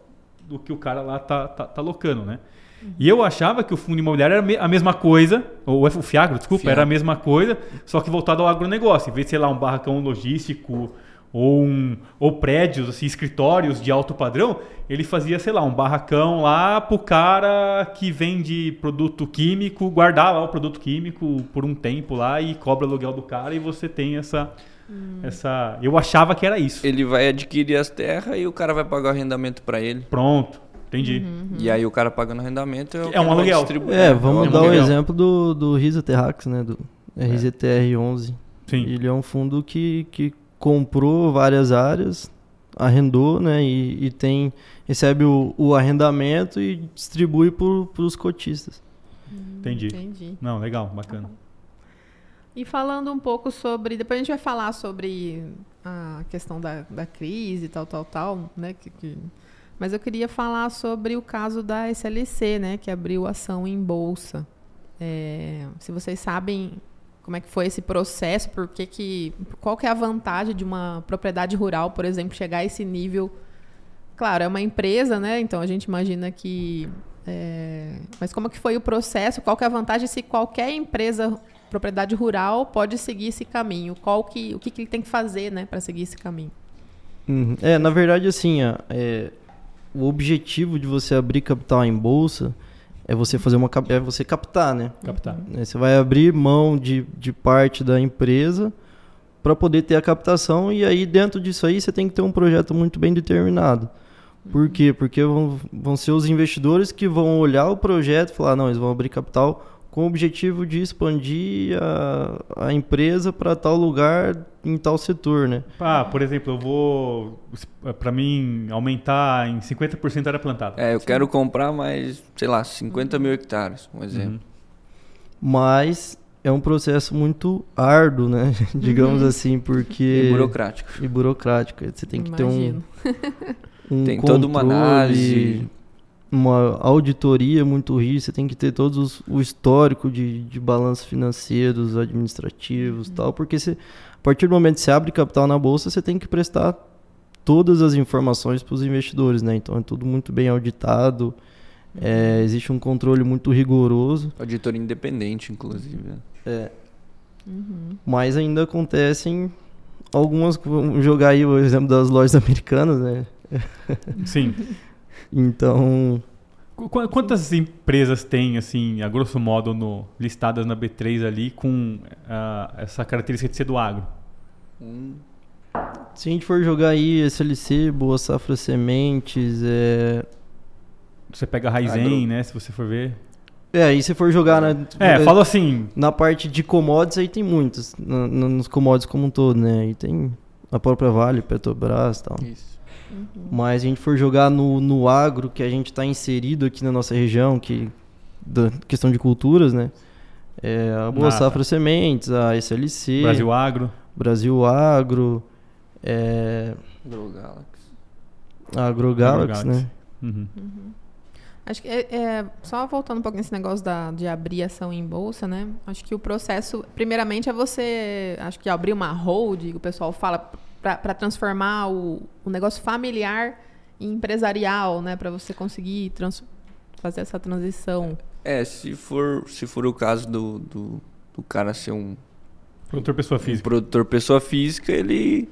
do que o cara lá tá, tá, tá locando, né? Uhum. E eu achava que o fundo imobiliário era a mesma coisa, ou o Fiagro, desculpa, Fiagro. era a mesma coisa, só que voltado ao agronegócio. Em vez de, sei lá, um barracão logístico ou, um, ou prédios, assim, escritórios de alto padrão, ele fazia, sei lá, um barracão lá pro cara que vende produto químico, guardar lá o produto químico por um tempo lá e cobra aluguel do cara e você tem essa. Hum. essa Eu achava que era isso. Ele vai adquirir as terras e o cara vai pagar o arrendamento para ele. Pronto. Entendi. Uhum, uhum. E aí o cara pagando arrendamento é, é um aluguel. É, vamos é um dar o um exemplo do, do Risa Terrax, né? Do RZTR11. Sim. Ele é um fundo que, que comprou várias áreas, arrendou, né? E, e tem recebe o, o, arrendamento e distribui para os cotistas. Hum, entendi. entendi. Não, legal, bacana. E falando um pouco sobre. Depois a gente vai falar sobre a questão da, da crise, tal, tal, tal, né? Que, que, mas eu queria falar sobre o caso da SLC, né? Que abriu ação em bolsa. É, se vocês sabem como é que foi esse processo? Por que que, qual que é a vantagem de uma propriedade rural, por exemplo, chegar a esse nível? Claro, é uma empresa, né? Então a gente imagina que. É... Mas como que foi o processo? Qual que é a vantagem se qualquer empresa, propriedade rural, pode seguir esse caminho? Qual que, o que, que ele tem que fazer, né, para seguir esse caminho? Uhum. É, na verdade, assim, é, o objetivo de você abrir capital em bolsa é você fazer uma é você captar, né? Captar. É, você vai abrir mão de, de parte da empresa para poder ter a captação e aí dentro disso aí você tem que ter um projeto muito bem determinado. Por quê? Porque vão, vão ser os investidores que vão olhar o projeto e falar, não, eles vão abrir capital com o objetivo de expandir a, a empresa para tal lugar em tal setor, né? Ah, por exemplo, eu vou para mim aumentar em 50% a área plantada. É, eu Sim. quero comprar mais, sei lá, 50 mil hectares, um exemplo. Uhum. Mas é um processo muito árduo, né? Digamos uhum. assim, porque e burocrático. E burocrático. Você tem que Imagino. ter um, um tem toda uma análise uma auditoria muito rígida, você tem que ter todos o histórico de, de balanços financeiros, administrativos uhum. tal, porque se, a partir do momento que você abre capital na bolsa, você tem que prestar todas as informações para os investidores, né? Então é tudo muito bem auditado, é, uhum. existe um controle muito rigoroso. Auditor independente, inclusive. É. Uhum. Mas ainda acontecem algumas. Vamos jogar aí o exemplo das lojas americanas, né? Sim. Então. Quantas empresas tem, assim, a grosso modo, no, listadas na B3 ali com uh, essa característica de ser do agro? Hum. Se a gente for jogar aí SLC, Boa Safra Sementes, é... Você pega a Raizen, né, se você for ver. É, aí se for jogar na... É, falo assim... Na parte de commodities aí tem muitos, nos commodities como um todo, né? Aí tem a própria Vale, Petrobras e tal. Isso. Uhum. Mas a gente for jogar no, no agro que a gente está inserido aqui na nossa região, que da questão de culturas, né? É, a Boa Nada. Safra Sementes, a SLC. Brasil Agro. Brasil Agro. É, AgroGalaxy. AgroGalaxy, né? Uhum. Uhum. Acho que é, é, só voltando um pouco nesse negócio da, de abrir ação em bolsa, né? Acho que o processo, primeiramente, é você, acho que abrir uma hold, o pessoal fala para transformar o, o negócio familiar em empresarial, né? Para você conseguir fazer essa transição. É, se for, se for o caso do, do, do cara ser um produtor pessoa física, um produtor pessoa física, ele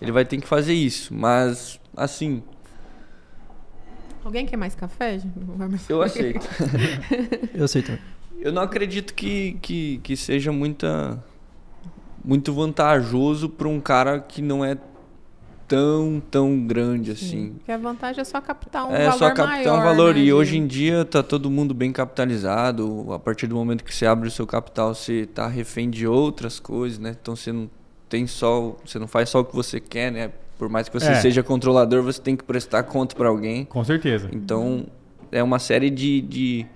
ele vai ter que fazer isso. Mas assim, Alguém quer mais café? Eu aceito. Eu aceito. Eu não acredito que, que, que seja muita muito vantajoso para um cara que não é tão, tão grande Sim, assim. Porque a vantagem é só captar um é, valor É só captar maior, um valor. Né, e hoje em dia tá todo mundo bem capitalizado. A partir do momento que você abre o seu capital, você tá refém de outras coisas, né? Então você não tem só, você não faz só o que você quer, né? Por mais que você é. seja controlador, você tem que prestar conta para alguém. Com certeza. Então, é uma série de, de...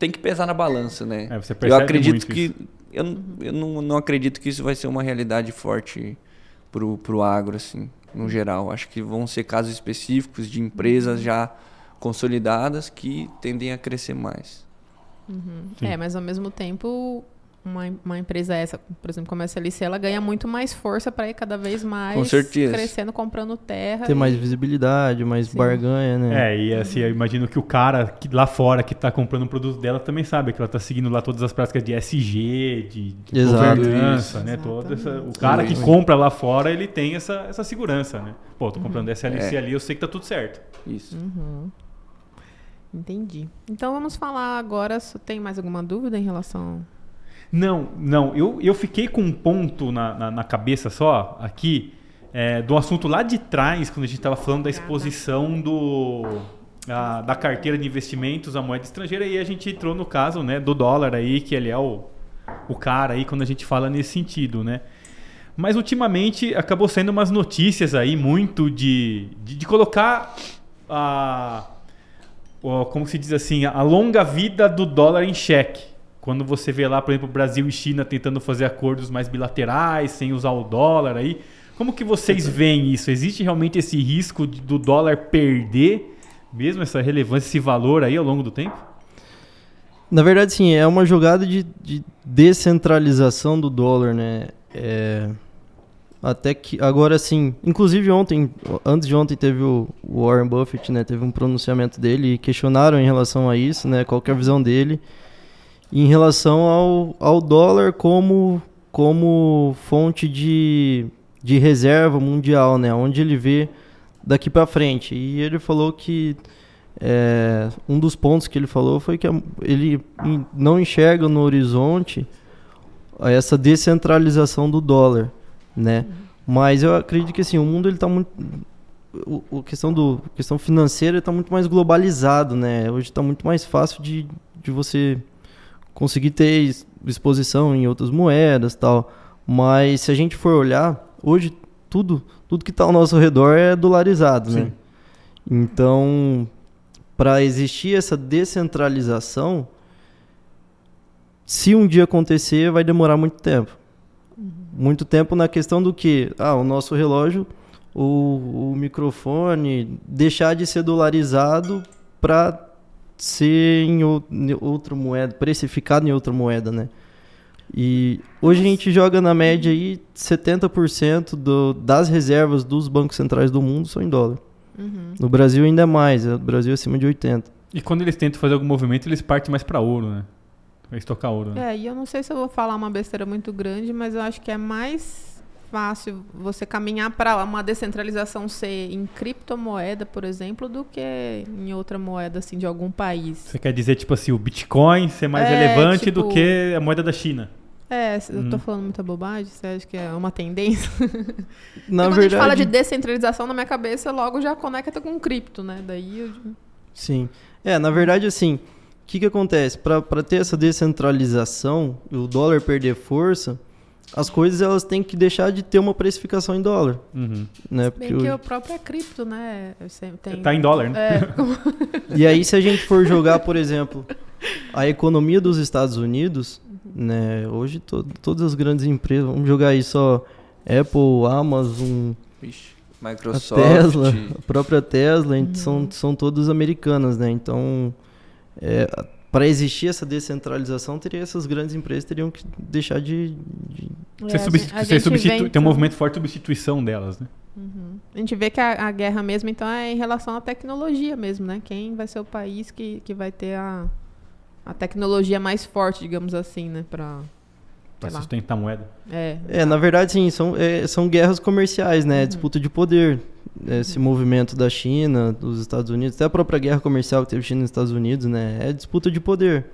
tem que pesar na balança, né? É, você percebe Eu acredito que isso eu, eu não, não acredito que isso vai ser uma realidade forte pro, pro agro, assim, no geral. Acho que vão ser casos específicos de empresas uhum. já consolidadas que tendem a crescer mais. Uhum. É, mas ao mesmo tempo uma, uma empresa essa, por exemplo, como a SLC, ela ganha muito mais força para ir cada vez mais Com certeza. crescendo, comprando terra. Ter e- mais visibilidade, mais Sim. barganha, né? É, e assim, eu imagino que o cara que lá fora que tá comprando o produto dela também sabe que ela tá seguindo lá todas as práticas de SG, de, de Exato. governança, Isso. né? Toda essa, o cara que compra lá fora, ele tem essa, essa segurança, né? Pô, tô comprando SLC É. ali, eu sei que tá tudo certo. Isso. Uhum. Entendi. Então vamos falar agora. se Tem mais alguma dúvida em relação. Não, não. Eu, eu fiquei com um ponto na, na, na cabeça só, aqui, é, do assunto lá de trás, quando a gente estava falando da exposição do, a- da carteira de investimentos à moeda estrangeira, e a gente entrou no caso né, do dólar aí, que ele é o, o cara aí quando a gente fala nesse sentido, né? Mas ultimamente acabou sendo umas notícias aí muito de, de, de colocar a, como se diz assim, a longa vida do dólar em xeque. Quando você vê lá, por exemplo, Brasil e China tentando fazer acordos mais bilaterais, sem usar o dólar aí. Como que vocês veem isso? Existe realmente esse risco de- do dólar perder mesmo essa relevância, esse valor aí ao longo do tempo? Na verdade, sim, é uma jogada de, de descentralização do dólar, né? É, até que agora sim, inclusive ontem, antes de ontem teve o, Warren Buffett, né? Teve um pronunciamento dele e questionaram em relação a isso, né? Qual é a visão dele em relação ao, ao dólar como como fonte de, de reserva mundial, né? Onde ele vê daqui para frente. E ele falou que é, um dos pontos que ele falou foi que a- ele não enxerga no horizonte essa descentralização do dólar, né? Mas eu acredito que assim, o mundo ele tá muito o, o questão do questão financeira está muito mais globalizado, né? Hoje está muito mais fácil de, de você conseguir ter exposição em outras moedas, tal. Mas se a gente for olhar, hoje tudo tudo que está ao nosso redor é dolarizado, né? Então, para existir essa descentralização, se um dia acontecer, vai demorar muito tempo. Muito tempo na questão do que, ah, o nosso relógio, o, o microfone, deixar de ser dolarizado para ser em, ou- em outra moeda, precificado em outra moeda, né? E hoje a gente joga na média aí 70% do, das reservas dos bancos centrais do mundo são em dólar. Uhum. No Brasil ainda é mais, no Brasil é acima de 80. E quando eles tentam fazer algum movimento, eles partem mais para ouro, né? Pra estocar ouro, né? É, e eu não sei se eu vou falar uma besteira muito grande, mas eu acho que é mais fácil você caminhar para uma descentralização ser em criptomoeda, por exemplo, do que em outra moeda assim de algum país. Você quer dizer, tipo assim, o Bitcoin ser mais É, relevante do tipo- que a moeda da China? É, eu tô Hum. falando muita bobagem, você acha que é uma tendência? Na quando a gente verdade, fala de descentralização na minha cabeça, logo já conecta com cripto, né? Daí eu... sim. É, na verdade, assim, o que, que acontece? Para ter essa descentralização e o dólar perder força, as coisas elas têm que deixar de ter uma precificação em dólar, Uhum. né? Bem Porque que hoje- o próprio é cripto, né? Tem... Tá em dólar, né? É, E aí, se a gente for jogar, por exemplo, a economia dos Estados Unidos, né? Hoje to- todas as grandes empresas, vamos jogar aí só Apple, Amazon, a Microsoft. Tesla, a própria Tesla, ent- são, são todas americanas, né? Então, para existir essa descentralização, teria essas grandes empresas teriam que deixar de, de- É, a substitu- você substitu- vem tem um movimento forte de substituição delas, né? Uhum. A gente vê que a, a guerra mesmo, então, é em relação à tecnologia mesmo, né? Quem vai ser o país que, que vai ter a, a tecnologia mais forte, digamos assim, né? Pra, Pra lá. sustentar a moeda. É, É, na verdade, sim, são, é, são guerras comerciais, né? Uhum. Disputa de poder. Esse movimento da China, dos Estados Unidos, até a própria guerra comercial que teve China e Estados Unidos, né? É disputa de poder.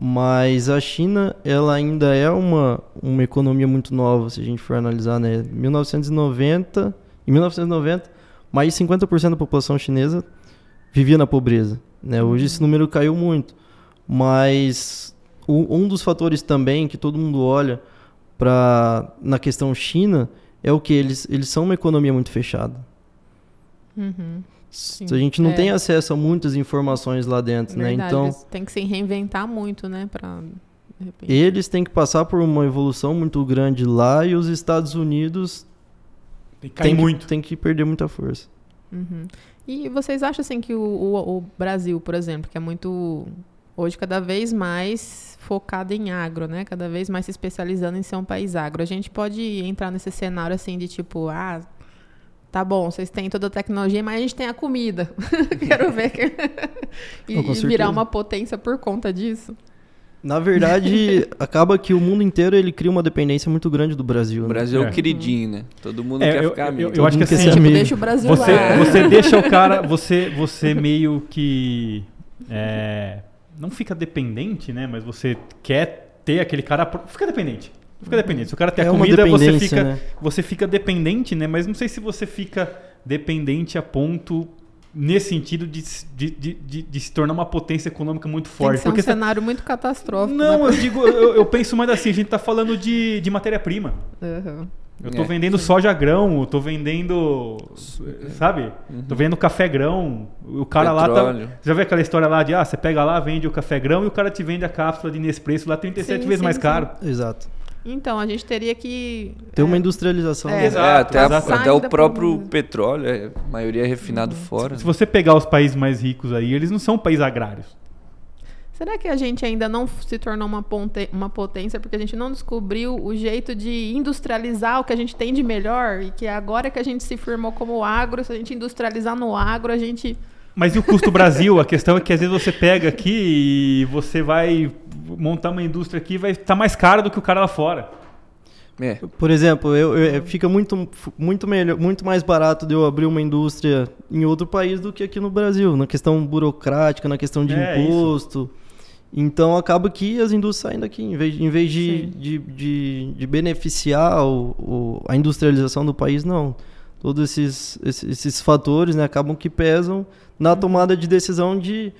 Mas a China, ela ainda é uma, uma economia muito nova, se a gente for analisar, né? 1990, em 1990, mais de 50% da população chinesa vivia na pobreza, né? Hoje esse número caiu muito. Mas o- um dos fatores também que todo mundo olha para na questão China é o que eles eles são uma economia muito fechada. Uhum. A gente não É. tem acesso a muitas informações lá dentro, né? Verdade, Então eles têm que se reinventar muito, né? Pra, repente. eles têm que passar por uma evolução muito grande lá e os Estados Unidos Tem que que, muito. têm que perder muita força. Uhum. E vocês acham assim que o, o- o Brasil, por exemplo, que é muito hoje cada vez mais focada em agro, né? Cada vez mais se especializando em ser um país agro. A gente pode entrar nesse cenário assim de tipo, ah, tá bom, vocês têm toda a tecnologia, mas a gente tem a comida. Quero ver que... e, oh, e virar uma potência por conta disso. Na verdade, acaba que o mundo inteiro ele cria uma dependência muito grande do Brasil. O né? Brasil é o é. queridinho, né? Todo mundo é, quer eu, ficar amigo. Eu, eu acho que assim, tipo, deixa o Brasil você, lá. Você deixa o cara, você, você meio que é, não fica dependente, né? Mas você quer ter aquele cara, fica dependente. Fica dependente. Se o cara tem a é comida, você fica, né? você fica dependente, né? Mas não sei se você fica dependente a ponto nesse sentido de, de, de, de, se tornar uma potência econômica muito forte. Tem que ser porque um cenário muito catastrófico. Não, né? eu digo, eu, eu, penso mais assim, a gente está falando de, de matéria-prima. Uhum. Eu tô é, vendendo sim. soja grão, eu tô vendendo, sabe? Uhum. Tô vendendo café grão. O cara Petróleo. lá tá, Você já viu aquela história lá de, ah, você pega lá, vende o café grão e o cara te vende a cápsula de Nespresso lá 37 sim, vezes sim, mais caro. Exato. Então, a gente teria que. Ter é, uma industrialização. É, Exato, é, até, a, até o próprio petróleo, é, a maioria é refinado uhum. fora. Se, se você pegar os países mais ricos aí, eles não são países agrários. Será que a gente ainda não se tornou uma, ponte, uma potência porque a gente não descobriu o jeito de industrializar o que a gente tem de melhor? E que agora que a gente se firmou como agro, se a gente industrializar no agro, a gente. Mas e o custo Brasil? A questão é que às vezes você pega aqui e você vai montar uma indústria aqui vai estar tá mais caro do que o cara lá fora. É. Por exemplo, eu, eu, fica muito, muito, melhor, muito mais barato de eu abrir uma indústria em outro país do que aqui no Brasil, na questão burocrática, na questão de é, imposto. Isso. Então acaba que as indústrias saem daqui, em vez, em vez de, de, de, de, beneficiar o, o, a industrialização do país, não. Todos esses, esses, esses, fatores né, acabam que pesam na tomada de decisão de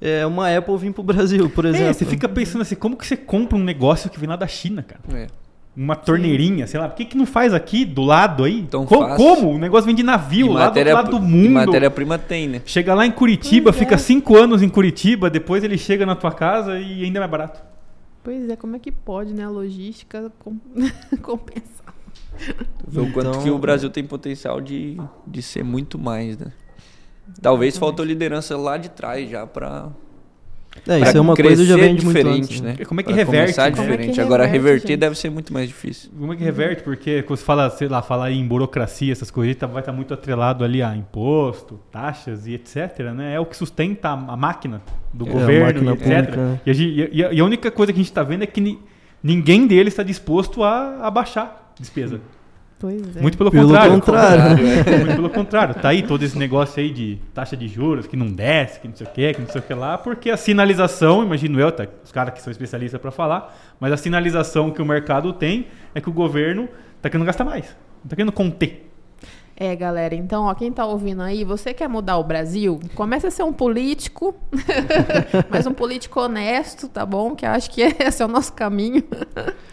é, uma Apple vir para o Brasil, por exemplo. É, você fica pensando assim, como que você compra um negócio que vem lá da China, cara? É uma torneirinha, Sim. sei lá, por que, que não faz aqui do lado aí? Tão Co fácil. Como? O negócio vem de navio, lá do lado do mundo. matéria-prima tem, né? Chega lá em Curitiba, pois fica é. cinco anos em Curitiba, depois ele chega na tua casa e ainda é mais barato. Pois é, como é que pode, né? A logística compensar. Vê o quanto então... que o Brasil tem potencial de, de ser muito mais, né? Talvez faltou liderança lá de trás já para é, isso é uma coisa que já vem diferente, antes, né? né? Como é que pra reverte? Começar diferente. É reverte, Agora reverter gente? deve ser muito mais difícil. Como é que reverte? Porque quando você fala, sei lá, falar em burocracia, essas coisas, vai estar muito atrelado ali a imposto, taxas e etc, né? É o que sustenta a máquina do é, governo, etc. Pública, né? e, a, e, a, única coisa que a gente está vendo é que ni, ninguém deles está disposto a, a baixar despesa. Pois é. Muito pelo, pelo contrário. contrário. É. Muito pelo contrário. Tá aí todo esse negócio aí de taxa de juros que não desce, que não sei o que, que não sei o que lá, porque a sinalização, imagino eu, tá, os caras que são especialistas para falar, mas a sinalização que o mercado tem é que o governo tá querendo gastar mais, não tá querendo conter. É, galera, então, ó, quem tá ouvindo aí, você quer mudar o Brasil? Comece a ser um político, mas um político honesto, tá bom? Que acho que esse é o nosso caminho.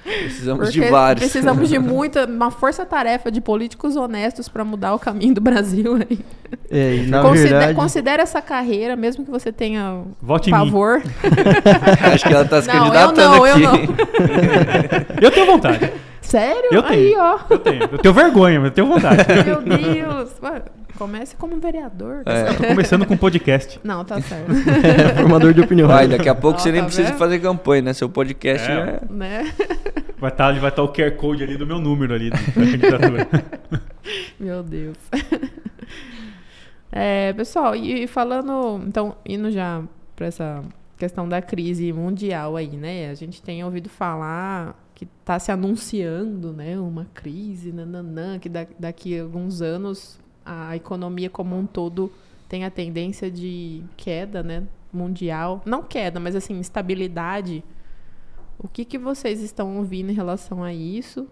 Precisamos Porque de vários. Precisamos de muita, uma força-tarefa de políticos honestos para mudar o caminho do Brasil aí. É, e na Considera, verdade... Considere essa carreira, mesmo que você tenha Vote favor. acho que ela tá se não, candidatando eu não, aqui. Eu, não. eu tenho vontade. Sério? Eu tenho. Aí, ó. Eu tenho. Eu tenho vergonha, mas eu tenho vontade. Meu Deus. Comece como vereador. É. Eu tô começando com podcast. Não, tá certo. É, formador de opinião. Vai, daqui a pouco você nem tá precisa vendo? fazer campanha, né? Seu podcast é. é... Né? Vai estar tá, vai tá o QR Code ali do meu número ali da candidatura. Meu Deus. É, pessoal, e, e falando, então, indo já para essa questão da crise mundial aí, né? A gente tem ouvido falar que está se anunciando, né, uma crise, nananã, que da, daqui a alguns anos a economia como um todo tem a tendência de queda, né, mundial, não queda, mas assim estabilidade. O que que vocês estão ouvindo em relação a isso?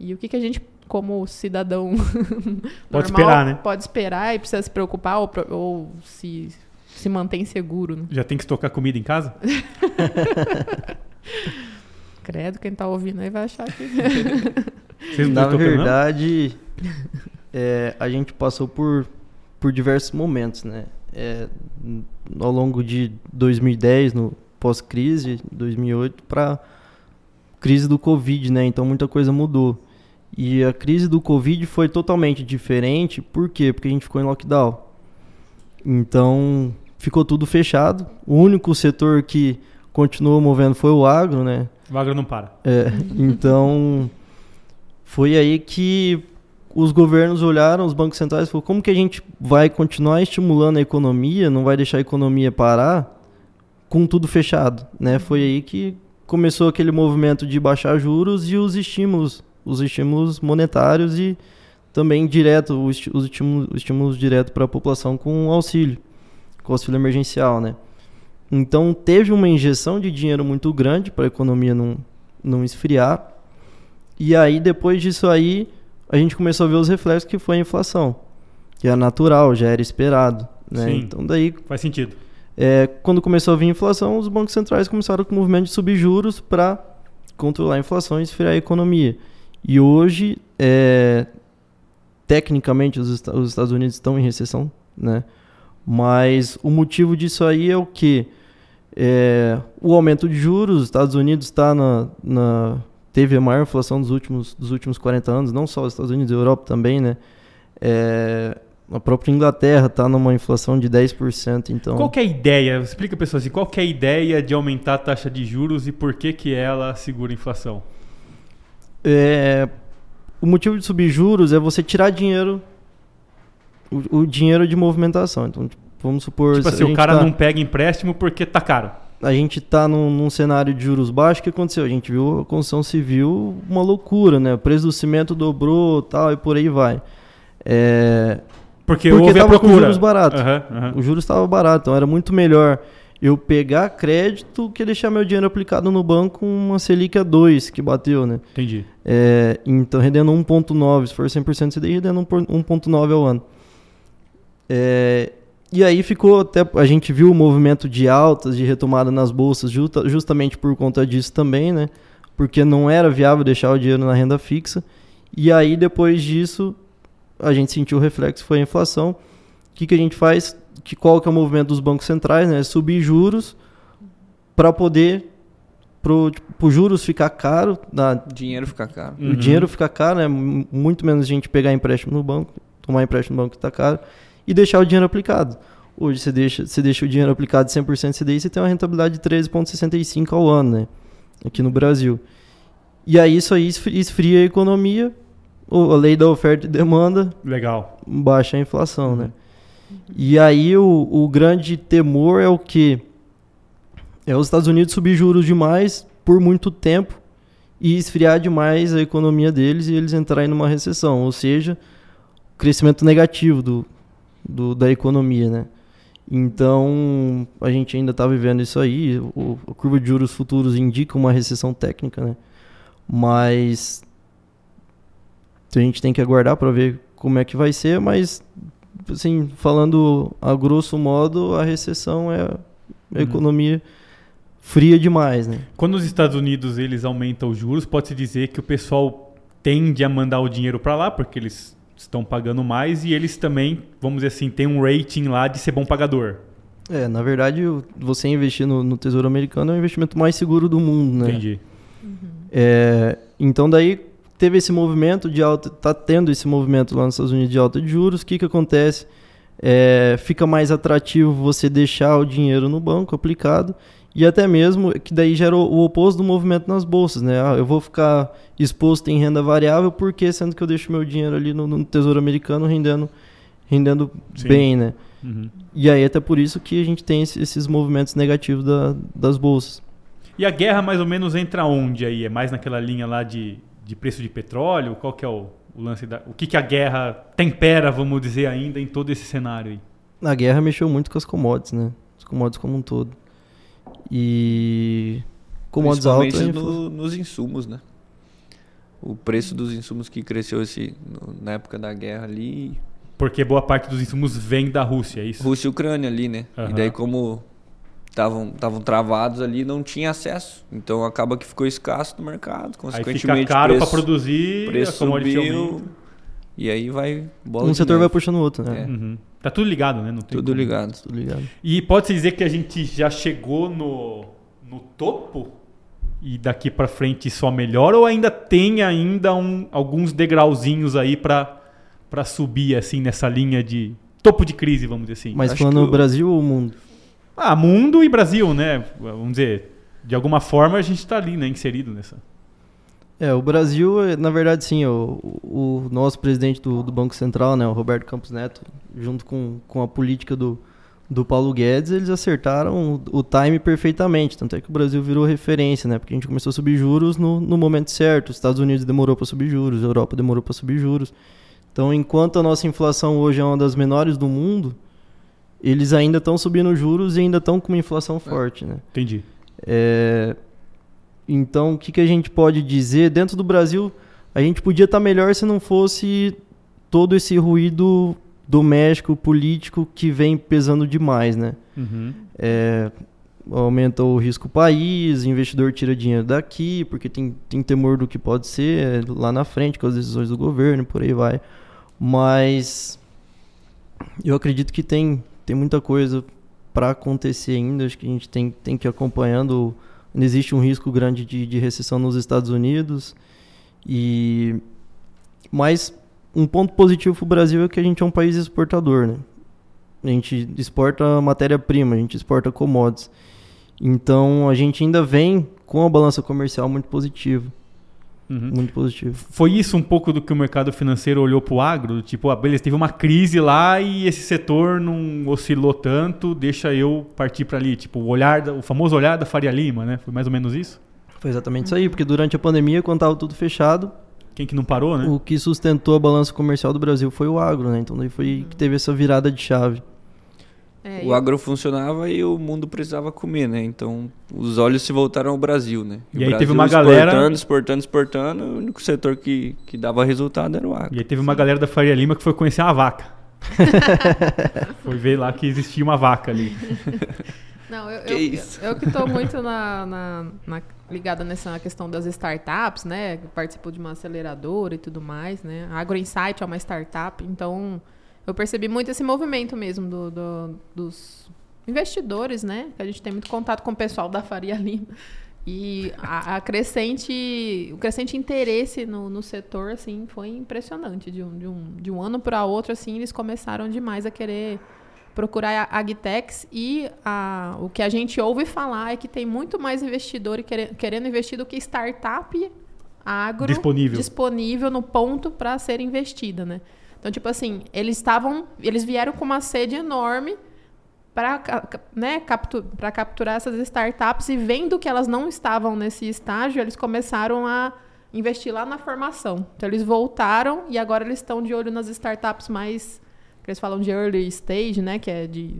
E o que que a gente como cidadão pode normal, esperar, né? Pode esperar e precisa se preocupar ou, ou se se mantém seguro. Né? Já tem que estocar comida em casa? Credo, quem tá ouvindo aí vai achar que. Na verdade, é, a gente passou por, por diversos momentos, né? É, ao longo de 2010, no pós-crise, 2008, para crise do Covid, né? Então muita coisa mudou. E a crise do Covid foi totalmente diferente, por quê? Porque a gente ficou em lockdown. Então, ficou tudo fechado. O único setor que continuou movendo foi o agro, né? Agro não para. É, então foi aí que os governos olharam, os bancos centrais, falaram, como que a gente vai continuar estimulando a economia, não vai deixar a economia parar com tudo fechado, né? Foi aí que começou aquele movimento de baixar juros e os estímulos, os estímulos monetários e também direto, os, estímulos, os estímulos direto para a população com auxílio, com auxílio emergencial, né? Então teve uma injeção de dinheiro muito grande para a economia não, não esfriar. E aí depois disso aí a gente começou a ver os reflexos que foi a inflação, que é natural, já era esperado. Né? Sim, então daí faz sentido. É, quando começou a vir a inflação, os bancos centrais começaram com o movimento de subir juros para controlar a inflação e esfriar a economia. E hoje, é, tecnicamente, os, os, Estados Unidos estão em recessão, né? Mas o motivo disso aí é o que? É, o aumento de juros, os Estados Unidos está na, na teve a maior inflação dos últimos, dos últimos 40 anos, não só os Estados Unidos, a Europa também, né? É, a própria Inglaterra está numa inflação de 10%, então... Qual é a ideia, explica pessoal assim, qual é a ideia de aumentar a taxa de juros e por que que ela segura a inflação? É, o motivo de subir juros é você tirar dinheiro, o, o dinheiro de movimentação, então tipo, vamos supor... Tipo assim, o cara tá... não pega empréstimo porque tá caro a gente está num, num, cenário de juros baixos, o que aconteceu? A gente viu a construção civil uma loucura, né? O preço do cimento dobrou tal, e por aí vai. É... Porque, Porque houve a procura. com juros baratos. Uhum, uhum. O juros estava barato, então era muito melhor eu pegar crédito que deixar meu dinheiro aplicado no banco com uma Selic a 2 que bateu, né? Entendi. É, então, rendendo 1,9, se for 100% CDI, rendendo 1,9 ao ano. É, e aí ficou até. A gente viu o movimento de altas, de retomada nas bolsas, justa, justamente por conta disso também, né? Porque não era viável deixar o dinheiro na renda fixa. E aí, depois disso, a gente sentiu o reflexo, foi a inflação. O que, que a gente faz? Que, qual que é o movimento dos bancos centrais? Né? Subir juros para poder pro, tipo, juros ficar caro. Na, dinheiro ficar caro. O uhum. dinheiro ficar caro, né? Muito menos gente pegar empréstimo no banco, tomar empréstimo no banco que está caro e deixar o dinheiro aplicado. Hoje você deixa, você deixa o dinheiro aplicado de 100% CDI, você tem uma rentabilidade de 13,65 ao ano, né? Aqui no Brasil. E aí isso aí esfria a economia, a lei da oferta e demanda. Legal. Baixa a inflação, né? E aí o, o grande temor é o que? É os Estados Unidos subir juros demais por muito tempo e esfriar demais a economia deles e eles entrarem numa recessão, ou seja, crescimento negativo do, do, da economia, né? Então, a gente ainda está vivendo isso aí. O, a curva de juros futuros indica uma recessão técnica, né? Mas a gente tem que aguardar para ver como é que vai ser, mas assim, falando a grosso modo, a recessão é a uhum. economia fria demais, né? Quando os Estados Unidos eles aumentam os juros, pode-se dizer que o pessoal tende a mandar o dinheiro para lá, porque eles estão pagando mais e eles também, vamos dizer assim, têm um rating lá de ser bom pagador. É, na verdade, você investir no, no Tesouro Americano é o investimento mais seguro do mundo, né? Entendi. Uhum. É, então daí teve esse movimento de alta, tá tendo esse movimento lá nos Estados Unidos de alta de juros. O que que acontece? É, fica mais atrativo você deixar o dinheiro no banco aplicado e até mesmo que daí gera o, oposto do movimento nas bolsas, né? Ah, eu vou ficar exposto em renda variável porque sendo que eu deixo meu dinheiro ali no, no Tesouro Americano rendendo, rendendo bem, né? Uhum. E aí até por isso que a gente tem esses movimentos negativos da, das bolsas. E a guerra mais ou menos entra onde aí? É mais naquela linha lá de, de preço de petróleo? Qual que é o, o lance da... O que, que a guerra tempera, vamos dizer, ainda em todo esse cenário aí? A guerra mexeu muito com as commodities, né? As commodities como um todo. E commodities altos... No, nos insumos, né? O preço dos insumos que cresceu esse, na época da guerra ali... Porque boa parte dos insumos vem da Rússia, é isso? Rússia e Ucrânia ali, né? Uhum. E daí como estavam travados ali, não tinha acesso. Então acaba que ficou escasso no mercado. Consequentemente, aí fica caro para produzir, preço subiu, e aí vai Um setor neve. vai puxando o outro, né? É. Uhum. Tá tudo ligado, né? tudo como... ligado. Tudo ligado. E pode-se dizer que a gente já chegou no, no topo e daqui para frente só melhora ou ainda tem ainda um, alguns degrauzinhos aí para para subir assim nessa linha de topo de crise, vamos dizer assim. Mas falando no Brasil ou o mundo? Ah, mundo e Brasil, né? Vamos dizer, de alguma forma a gente está ali, né, inserido nessa. É, o Brasil, na verdade, sim, o, o nosso presidente do, do, Banco Central, né, o Roberto Campos Neto, junto com, com a política do, do Paulo Guedes, eles acertaram o, o time perfeitamente. Tanto é que o Brasil virou referência, né? Porque a gente começou a subir juros no, no momento certo. Os Estados Unidos demorou para subir juros, a Europa demorou para subir juros. Então, enquanto a nossa inflação hoje é uma das menores do mundo, eles ainda estão subindo juros e ainda estão com uma inflação é. forte, né? Entendi. É, então, o que, que a gente pode dizer? Dentro do Brasil, a gente podia estar tá melhor se não fosse todo esse ruído doméstico, político, que vem pesando demais, né? Uhum. É, aumenta o risco país, investidor tira dinheiro daqui, porque tem, tem temor do que pode ser lá na frente com as decisões do governo, por aí vai. Mas eu acredito que tem, tem muita coisa para acontecer ainda. Acho que a gente tem, tem que ir acompanhando existe um risco grande de, de recessão nos Estados Unidos. E mas um ponto positivo para o Brasil é que a gente é um país exportador, né? A gente exporta matéria-prima, a gente exporta commodities. Então a gente ainda vem com a balança comercial muito positiva. Uhum. Muito positivo. Foi isso um pouco do que o mercado financeiro olhou para o agro? Tipo, ah, beleza, teve uma crise lá e esse setor não oscilou tanto, deixa eu partir para ali. Tipo, o, olhar, o famoso olhar da Faria Lima, né? Foi mais ou menos isso? Foi exatamente isso aí, porque durante a pandemia, quando estava tudo fechado. Quem que não parou, né? O que sustentou a balança comercial do Brasil foi o agro, né? Então daí foi que teve essa virada de chave. É, o agro funcionava e o mundo precisava comer, né? Então os olhos se voltaram ao Brasil, né? E, e aí teve uma galera exportando, exportando, exportando. O único setor que, que dava resultado era o agro. E aí teve uma galera da Faria Lima que foi conhecer uma vaca. foi ver lá que existia uma vaca ali. Não, eu que, eu, isso? eu, eu que estou muito na, na, na, ligada nessa questão das startups, né? Participo de uma aceleradora e tudo mais, né? A AgroInsight é uma startup, então eu percebi muito esse movimento mesmo do, do, dos investidores, né? Que a gente tem muito contato com o pessoal da Faria Lima. E a, a crescente, o crescente interesse no, no setor, assim, foi impressionante. De um, de um, de um ano para outro, assim, eles começaram demais a querer procurar a Agtex e a, o que a gente ouve falar é que tem muito mais investidor querendo, querendo investir do que startup agro disponível, disponível no ponto para ser investida, né? Então, tipo assim, eles estavam. Eles vieram com uma sede enorme para né, captu capturar essas startups e vendo que elas não estavam nesse estágio, eles começaram a investir lá na formação. Então, eles voltaram e agora eles estão de olho nas startups mais. que eles falam de early stage, né? Que é de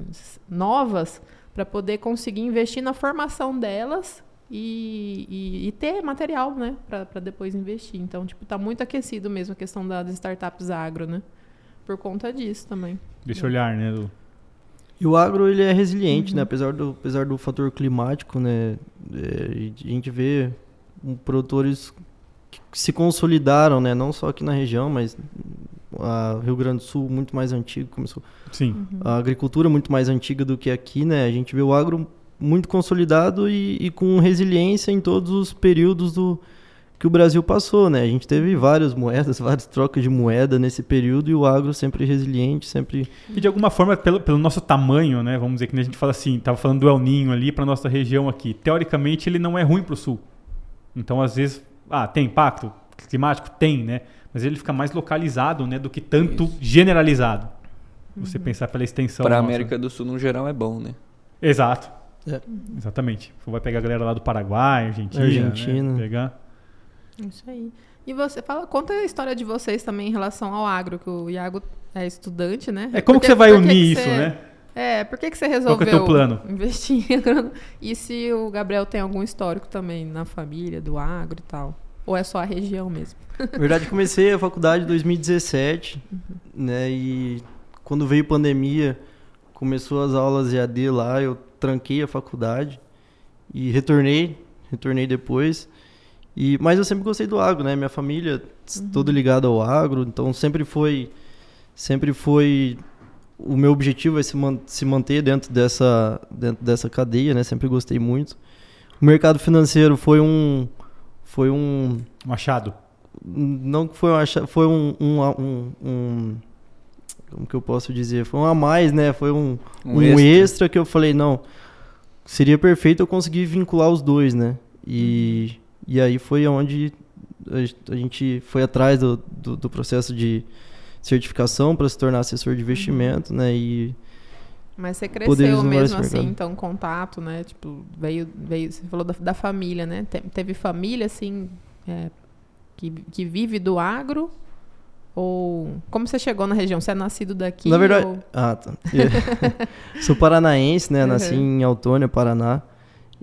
novas, para poder conseguir investir na formação delas e, e, e, ter material, né, para depois investir. Então, tipo, tá muito aquecido mesmo a questão das startups agro, né? Por conta disso também. Desse olhar, né? Do... E o agro, ele é resiliente, né? uhum. né? Apesar do, apesar do fator climático, né? É, a gente vê produtores que se consolidaram, né? Não só aqui na região, mas a Rio Grande do Sul muito mais antigo começou. Sim. Uhum. A agricultura muito mais antiga do que aqui, né? A gente vê o agro muito consolidado e, e, com resiliência em todos os períodos do que o Brasil passou, né? A gente teve várias moedas, várias trocas de moeda nesse período e o agro sempre resiliente, sempre e de alguma forma pelo, pelo nosso tamanho, né? Vamos dizer que a gente fala assim, tava falando do El Ninho ali para nossa região aqui. Teoricamente ele não é ruim para o sul. Então às vezes, ah, tem impacto climático tem, né? Mas ele fica mais localizado, né, do que tanto Isso. generalizado. Você uhum. pensar pela extensão. Para a América do Sul no geral é bom, né? Exato. É. Exatamente. Você vai pegar a galera lá do Paraguai, Argentina. Argentina. Né? Pegar. Isso aí. E você fala, conta a história de vocês também em relação ao agro, que o Iago é estudante, né? É como que você vai unir isso, você, né? É, por que, que você resolveu Qual é o plano? investir E se o Gabriel tem algum histórico também na família, do agro e tal? Ou é só a região mesmo? Na verdade, comecei a faculdade em 2017, uhum. né? E quando veio pandemia, começou as aulas EAD lá, eu tranquei a faculdade e retornei, retornei depois. E, mas eu sempre gostei do agro, né? Minha família uhum. toda ligada ao agro, então sempre foi sempre foi o meu objetivo é se, man se manter dentro dessa dentro dessa cadeia, né? Sempre gostei muito. O mercado financeiro foi um foi um um achado. Não foi um achado, foi um, um, um, um como que eu posso dizer? Foi um a mais, né? Foi um, um, um extra. extra. que eu falei, não, seria perfeito eu conseguir vincular os dois, né? E, e aí foi onde a gente foi atrás do, do, do processo de certificação para se tornar assessor de investimento, né? E mas você cresceu mesmo assim, então, contato, né? Tipo, veio, veio você falou da, da família, né? Te, teve família, assim, é, que, que vive do agro? Ou como você chegou na região? Você é nascido daqui? Na verdade, ou... ah, tá. sou paranaense, né? Uhum. Nasci em Autônia, Paraná.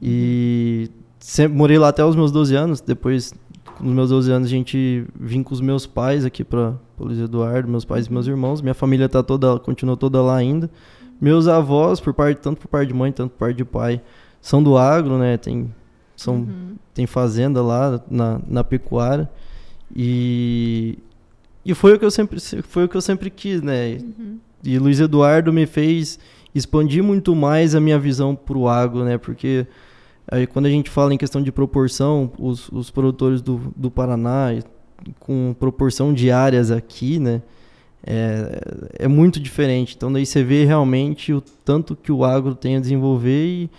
E sempre morei lá até os meus 12 anos. Depois, nos meus 12 anos, a gente vim com os meus pais aqui para Luiz Eduardo, meus pais e meus irmãos. Minha família tá toda, continua toda lá ainda. Meus avós, por parte, tanto por parte de mãe, tanto por parte de pai, são do agro, né? Tem, são, uhum. tem fazenda lá na, na pecuária. E, e foi o que eu sempre, foi o que eu sempre quis, né? Uhum. E Luiz Eduardo me fez expandir muito mais a minha visão para o agro, né? Porque aí, quando a gente fala em questão de proporção, os, os produtores do, do Paraná, com proporção de áreas aqui, né? é, é muito diferente. Então daí você vê realmente o tanto que o agro tem a desenvolver e,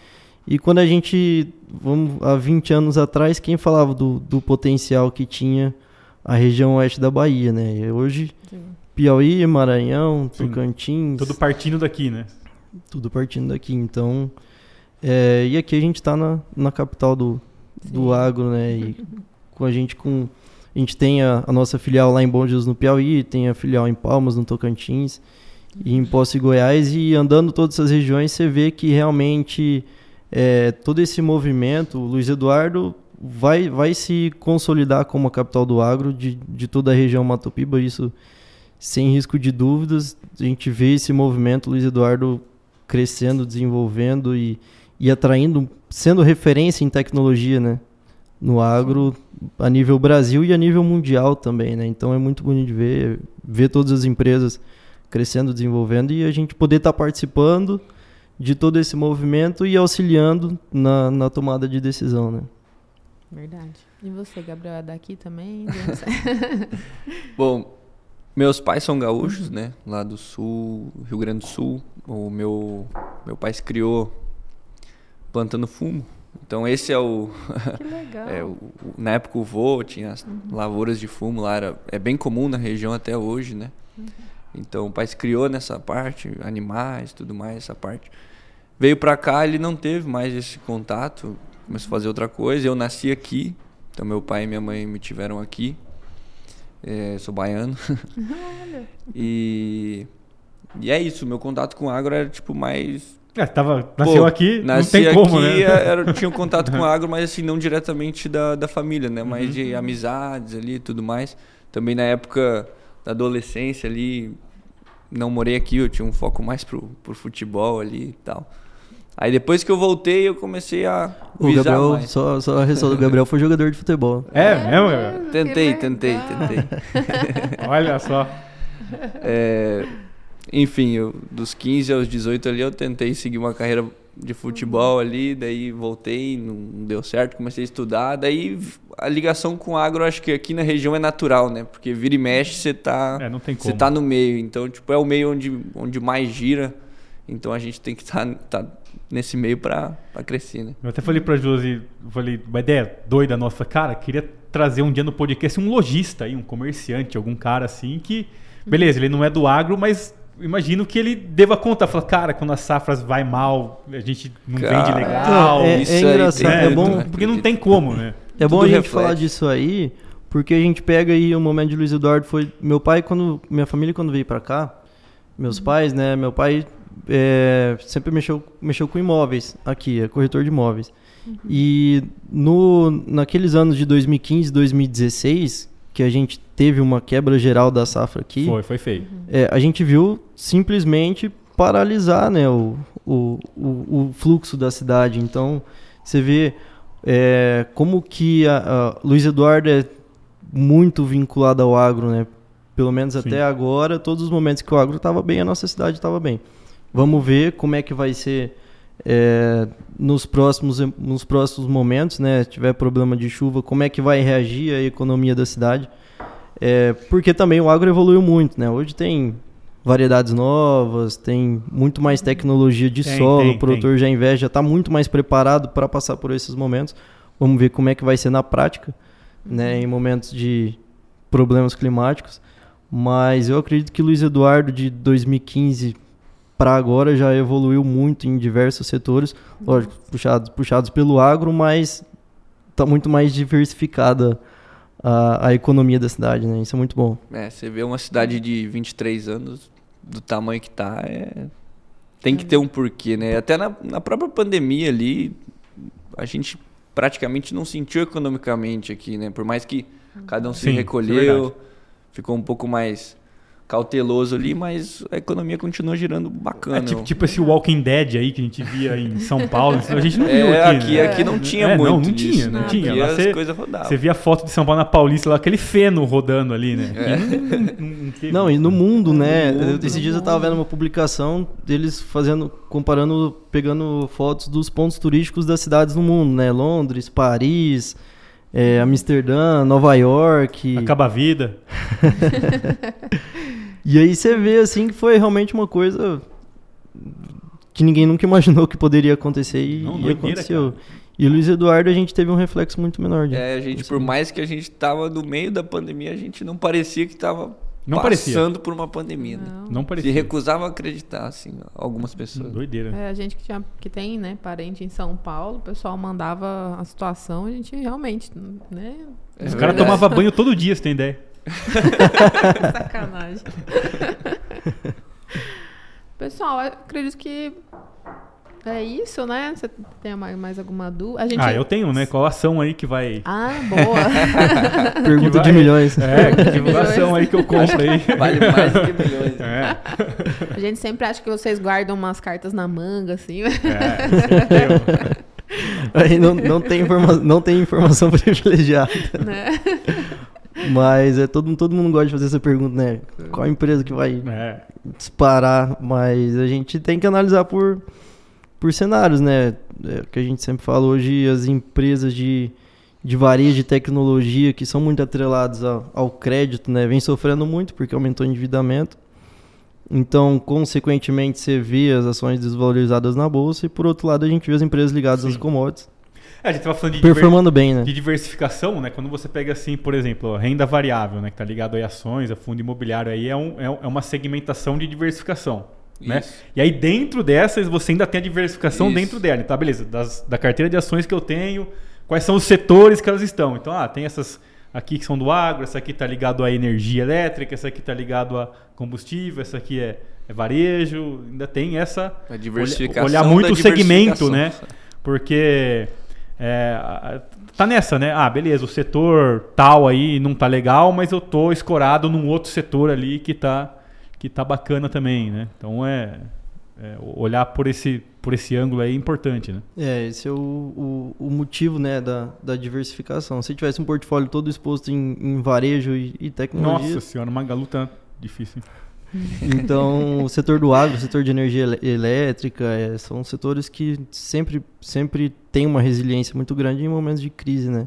e quando a gente, vamos, há 20 anos atrás, quem falava do, do potencial que tinha a região oeste da Bahia, né? E hoje, Sim. Piauí, Maranhão, Tocantins... Tudo partindo daqui, né? Tudo partindo daqui, então... É, e aqui a gente está na, na capital do, do agro, né? E com a gente com a gente tem a, a, nossa filial lá em Bom Jesus, no Piauí, tem a filial em Palmas, no Tocantins, e em Poço e Goiás. E andando todas essas regiões, você vê que realmente é, todo esse movimento, o Luiz Eduardo vai, vai se consolidar como a capital do agro de, de toda a região Matopiba, isso sem risco de dúvidas. A gente vê esse movimento, Luiz Eduardo crescendo, desenvolvendo e, e atraindo, sendo referência em tecnologia, né? no agro a nível Brasil e a nível mundial também, né? Então é muito bonito de ver, ver todas as empresas crescendo, desenvolvendo e a gente poder estar tá participando de todo esse movimento e auxiliando na, na tomada de decisão, né? Verdade. E você, Gabriel, é daqui também? Bom, meus pais são gaúchos, né? Lá do sul, Rio Grande do Sul. O meu, meu pai se criou plantando fumo. Então esse é o. Que legal. é, o, na época o vô tinha as uhum. lavouras de fumo lá, era, é bem comum na região até hoje, né? Uhum. Então o pai se criou nessa parte, animais, tudo mais, essa parte. Veio para cá, ele não teve mais esse contato, começou a fazer outra coisa. Eu nasci aqui, então meu pai e minha mãe me tiveram aqui. É, sou baiano. e, e é isso, meu contato com agro era tipo mais é, tava, nasceu Pô, aqui, não tem como, aqui, né? Era, tinha um contato com agro, mas assim, não diretamente da, da família, né? Mais uhum. de amizades ali e tudo mais. Também na época da adolescência ali, não morei aqui, eu tinha um foco mais pro, pro futebol ali e tal. Aí depois que eu voltei, eu comecei a o Gabriel, mais. Só, só a ressalva do Gabriel foi jogador de futebol. É, é mesmo, Gabriel? Tentei, tentei, tentei. Olha só. É, enfim, eu, dos 15 aos 18 ali eu tentei seguir uma carreira de futebol ali, daí voltei, não deu certo, comecei a estudar, daí a ligação com o agro acho que aqui na região é natural, né? Porque vira e mexe, você tá, é, você tá no meio, então tipo é o meio onde, onde mais gira, então a gente tem que estar tá, tá nesse meio para crescer, né? Eu até falei para Josi, falei, uma ideia doida nossa, cara, queria trazer um dia no podcast um lojista aí, um comerciante, algum cara assim que beleza, ele não é do agro, mas imagino que ele deva contar, falar, cara, quando as safras vai mal, a gente não cara, vende legal. É, é engraçado, é, é bom, porque não tem como, né? É bom a gente reflete. falar disso aí, porque a gente pega aí o momento de Luiz Eduardo foi meu pai quando minha família quando veio para cá, meus uhum. pais, né, meu pai é, sempre mexeu mexeu com imóveis aqui, é corretor de imóveis. Uhum. E no naqueles anos de 2015, 2016, que a gente teve uma quebra geral da safra aqui. Foi, foi feio. É, a gente viu simplesmente paralisar né, o, o, o, o fluxo da cidade. Então, você vê é, como que a, a Luiz Eduardo é muito vinculado ao agro, né? Pelo menos Sim. até agora, todos os momentos que o agro estava bem, a nossa cidade estava bem. Vamos ver como é que vai ser é, nos, próximos, nos próximos momentos, né? Se tiver problema de chuva, como é que vai reagir a economia da cidade. É, porque também o agro evoluiu muito, né? Hoje tem variedades novas, tem muito mais tecnologia de tem, solo, tem, o produtor tem. já investe, já está muito mais preparado para passar por esses momentos. Vamos ver como é que vai ser na prática, né, uhum. em momentos de problemas climáticos. Mas eu acredito que Luiz Eduardo de 2015 para agora já evoluiu muito em diversos setores, lógico, puxados, puxados pelo agro, mas está muito mais diversificada a, a economia da cidade, né? Isso é muito bom. É, você vê uma cidade de 23 anos, do tamanho que tá, é... tem que ter um porquê, né? Até na, na própria pandemia ali, a gente praticamente não sentiu economicamente aqui, né? Por mais que cada um se Sim, é recolheu, é ficou um pouco mais cauteloso ali, mas a economia continua girando bacana. É tipo, tipo, esse Walking Dead aí que a gente via em São Paulo, a gente não é, viu aqui, aqui, né? aqui não tinha é, muito Não, não disso, tinha, não né? tinha. Lá você, você via a foto de São Paulo na Paulista, lá, aquele feno rodando ali, né? É. Não, não, não, e no mundo, né? No mundo, Esses dias eu tava vendo uma publicação deles fazendo, comparando, pegando fotos dos pontos turísticos das cidades no mundo, né? Londres, Paris... É, Amsterdã, Nova York. Acaba a vida. E aí você vê assim que foi realmente uma coisa que ninguém nunca imaginou que poderia acontecer e, Não, e aconteceu. Cara. E o Luiz Eduardo a gente teve um reflexo muito menor. De, é, a gente, por mais que a gente tava no meio da pandemia, a gente não parecia que tava não passando parecia. por uma pandemia. Né? Não, não parecia. Se recusava a acreditar, assim, algumas pessoas. Doideira. É, a gente que, tinha, que tem, né, parente em São Paulo, o pessoal mandava a situação, a gente realmente, né... É Os caras tomavam banho todo dia, você tem ideia. Sacanagem. Pessoal, acredito que é isso, né? Você tem mais alguma dúvida? Gente... Ah, eu tenho, né? Qual ação aí que vai. Ah, boa. Pergunta vai... de milhões. É, que divulgação aí que eu compro aí. Vale mais do que milhões. É. A gente sempre acha que vocês guardam umas cartas na manga, assim. É, aí não, não, tem informa... não tem informação privilegiada. Né? Mas é, todo, todo mundo gosta de fazer essa pergunta, né? Qual empresa que vai é. disparar? Mas a gente tem que analisar por, por cenários, né? É, que a gente sempre fala hoje, as empresas de, de varejo de tecnologia que são muito atreladas ao, ao crédito, né? Vem sofrendo muito porque aumentou o endividamento. Então, consequentemente, você vê as ações desvalorizadas na bolsa e, por outro lado, a gente vê as empresas ligadas Sim. às commodities é, a gente tava falando de performando bem, né? De diversificação, né? Quando você pega assim, por exemplo, a renda variável, né, que tá ligado a ações, a fundo imobiliário aí é, um, é, é uma segmentação de diversificação. Né? E aí dentro dessas você ainda tem a diversificação Isso. dentro dela. Tá, beleza? Das, da carteira de ações que eu tenho, quais são os setores que elas estão. Então, ah, tem essas aqui que são do agro, essa aqui está ligado à energia elétrica, essa aqui está ligado a combustível, essa aqui é, é varejo. Ainda tem essa a diversificação olhar muito o segmento, né? Porque é, tá nessa, né? Ah, beleza, o setor tal aí não tá legal, mas eu tô escorado num outro setor ali que tá, que tá bacana também, né? Então é, é olhar por esse, por esse ângulo aí é importante, né? É, esse é o, o, o, motivo, né, da, da diversificação. Se tivesse um portfólio todo exposto em, em varejo e, e tecnologia... Nossa senhora, Magalu tá difícil. Então, o setor do agro, o setor de energia elétrica, é, são setores que sempre, sempre têm uma resiliência muito grande em momentos de crise, né?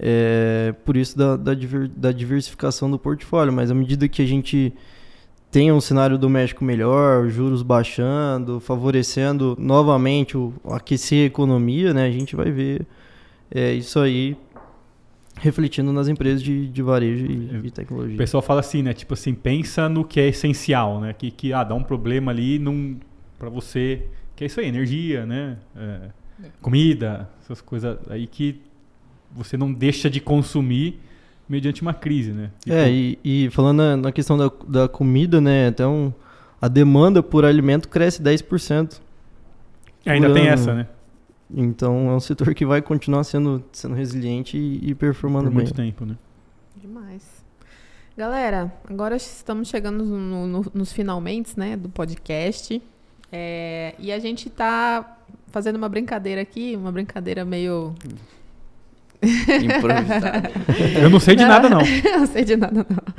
É, por isso da, da, da diversificação do portfólio, mas à medida que a gente tem um cenário doméstico melhor, juros baixando, favorecendo novamente o aquecer a economia, né? A gente vai ver é, isso aí refletindo nas empresas de, de varejo e, e, tecnologia. O pessoal fala assim, né? Tipo assim, pensa no que é essencial, né? Que, que ah, dá um problema ali para você, que é isso aí, energia, né? É, comida, essas coisas aí que você não deixa de consumir mediante uma crise, né? Tipo... É, e, e, falando na, na questão da, da comida, né? Então, a demanda por alimento cresce 10%. Ainda ano. tem essa, né? Então é um setor que vai continuar sendo, sendo resiliente e, e performando Por bem. muito tempo, né? Demais. Galera, agora estamos chegando no, no, nos finalmente, né, do podcast. É, e a gente está fazendo uma brincadeira aqui, uma brincadeira meio Improvisado. Eu não sei de nada, não. Eu não sei de nada, não.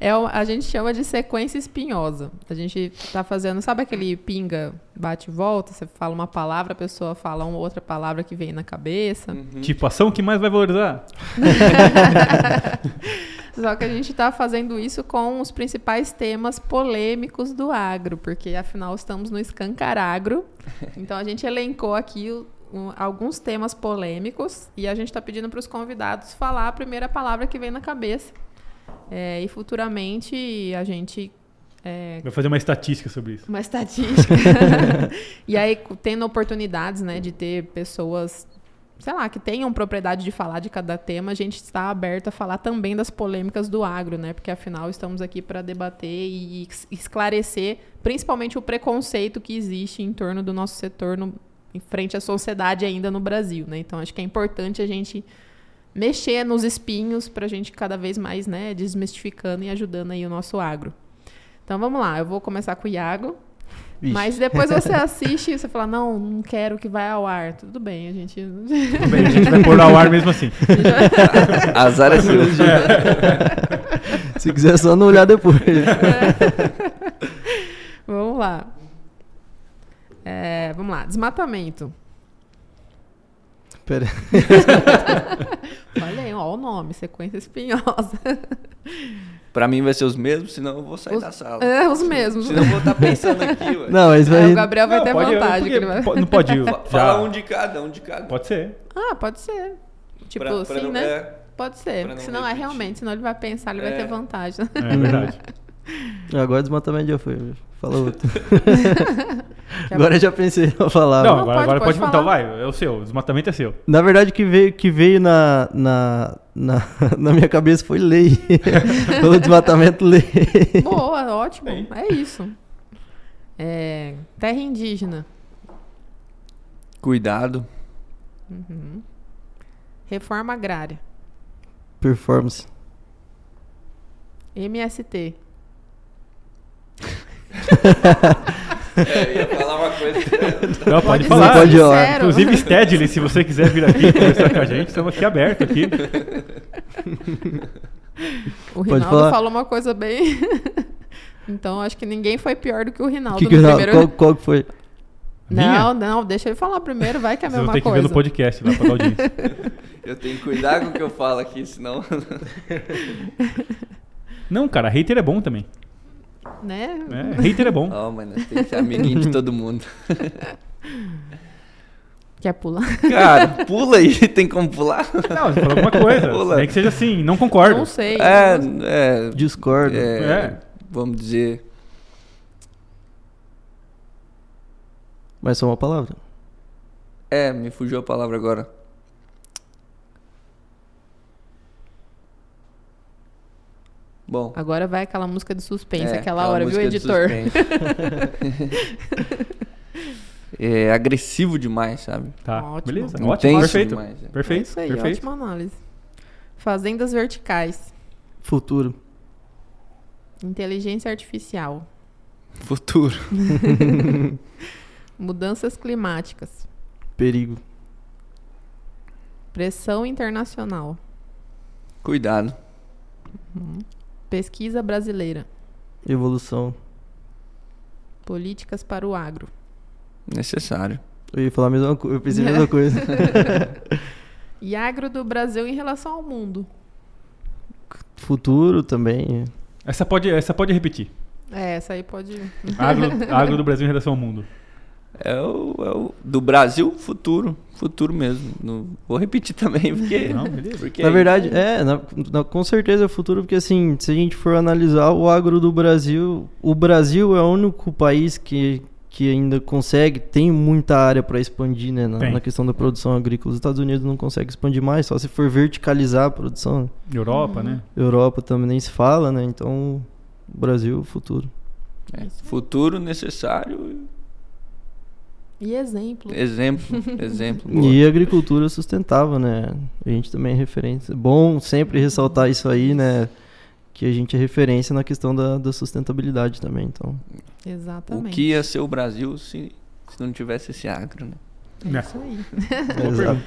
É, a gente chama de sequência espinhosa. A gente tá fazendo, sabe aquele pinga, bate e volta? Você fala uma palavra, a pessoa fala uma outra palavra que vem na cabeça. Uhum. Tipo, ação que mais vai valorizar? Só que a gente está fazendo isso com os principais temas polêmicos do agro, porque afinal estamos no Escancaragro. Então a gente elencou aqui o, um, alguns temas polêmicos e a gente está pedindo para os convidados falar a primeira palavra que vem na cabeça. É, e futuramente a gente é, Vai fazer uma estatística sobre isso. Uma estatística. e aí, tendo oportunidades, né, de ter pessoas, sei lá, que tenham propriedade de falar de cada tema, a gente está aberto a falar também das polêmicas do agro, né? Porque afinal estamos aqui para debater e esclarecer, principalmente o preconceito que existe em torno do nosso setor no, em frente à sociedade ainda no Brasil, né? Então acho que é importante a gente mexer nos espinhos para a gente cada vez mais, né, desmistificando e ajudando aí o nosso agro. Então vamos lá, eu vou começar com o Iago. Ixi. Mas depois você assiste e você fala, não, não quero que vá ao ar. Tudo bem, a gente. Tudo bem, a gente vai pôr ao ar mesmo assim. Azar é seu. Se quiser só não olhar depois. É. Vamos lá. É, vamos lá, desmatamento. Pera. Olha aí, ó, o nome, sequência espinhosa. Pra mim vai ser os mesmos, senão eu vou sair os, da sala. É, os mesmos. Senão eu vou estar tá pensando aqui, ué. Não, mas vai... É, o Gabriel vai não, ter pode, vantagem. Vai... Não pode ir. Fala um de cada, um de cada. Pode ser. Ah, pode ser. Tipo pra, pra assim, não, né? É... Pode ser. Porque senão repetir. é realmente, senão ele vai pensar, ele é. vai ter vantagem. É verdade. Agora desmatamento já foi. Fala outro. agora já pensei em falar. Não, agora, agora pode, pode, Então vai, é o seu. O desmatamento é seu. Na verdade, o que veio, que veio na, na, na, na minha cabeça foi lei. o desmatamento lei. Boa, ótimo. Bem. É isso. É, terra indígena. Cuidado. Uhum. Reforma agrária. Performance. MST. É, ia falar uma coisa. Não, pode, pode falar. Pode Inclusive, Stedley, se você quiser vir aqui conversar com a gente, estamos aqui abertos aqui. O Rinaldo falou uma coisa bem. então, acho que ninguém foi pior do que o Rinaldo que que no primeiro. Qual, qual foi? Não, não, deixa ele falar primeiro, vai que é a mesma coisa. Você tem que ver no podcast lá pra audiência. Eu tenho que cuidar com o que eu falo aqui, senão. Não, cara, hater é bom também. Né? É, hater é bom. Oh, mano, tem que ser amiguinho de todo mundo. Quer pular? Cara, pula aí, tem como pular? Não, você falou alguma coisa. Pula. Nem que seja assim, não concordo. Não sei. É, é discordo. É, é. Vamos dizer. Mas só uma palavra. É, me fugiu a palavra agora. Bom. Agora vai aquela música de suspense, é, aquela, hora, viu, editor? é agressivo demais, sabe? Tá, ótimo. beleza. Intenso ótimo, perfeito. Demais, é. Perfeito, é isso aí, perfeito. ótima análise. Fazendas verticais. Futuro. Inteligência artificial. Futuro. Mudanças climáticas. Perigo. Pressão internacional. Cuidado. Uhum. Pesquisa brasileira. Evolução. Políticas para o agro. Necessário. Eu ia falar a mesma coisa, eu pensei a mesma coisa. e agro do Brasil em relação ao mundo. Futuro também. Essa pode, essa pode repetir. É, essa aí pode. agro, agro do Brasil em relação ao mundo. É o, é o, do Brasil futuro, futuro mesmo. No, vou repetir também, porque. Não, beleza. Porque na verdade, é, na, na, com certeza é o futuro, porque assim, se a gente for analisar o agro do Brasil, o Brasil é o único país que, que ainda consegue, tem muita área para expandir, né, na, na, questão da produção agrícola. Os Estados Unidos não consegue expandir mais, só se for verticalizar a produção. Europa, uhum. né? Europa também nem se fala, né? Então, Brasil, futuro. É, futuro necessário e exemplo. Exemplo, exemplo. E agricultura sustentável, né? A gente também é referência. Bom sempre ressaltar isso aí, né? Que a gente é referência na questão da, da sustentabilidade também, então. Exatamente. O que ia ser o Brasil se, se não tivesse esse agro, né? É isso aí. Exato.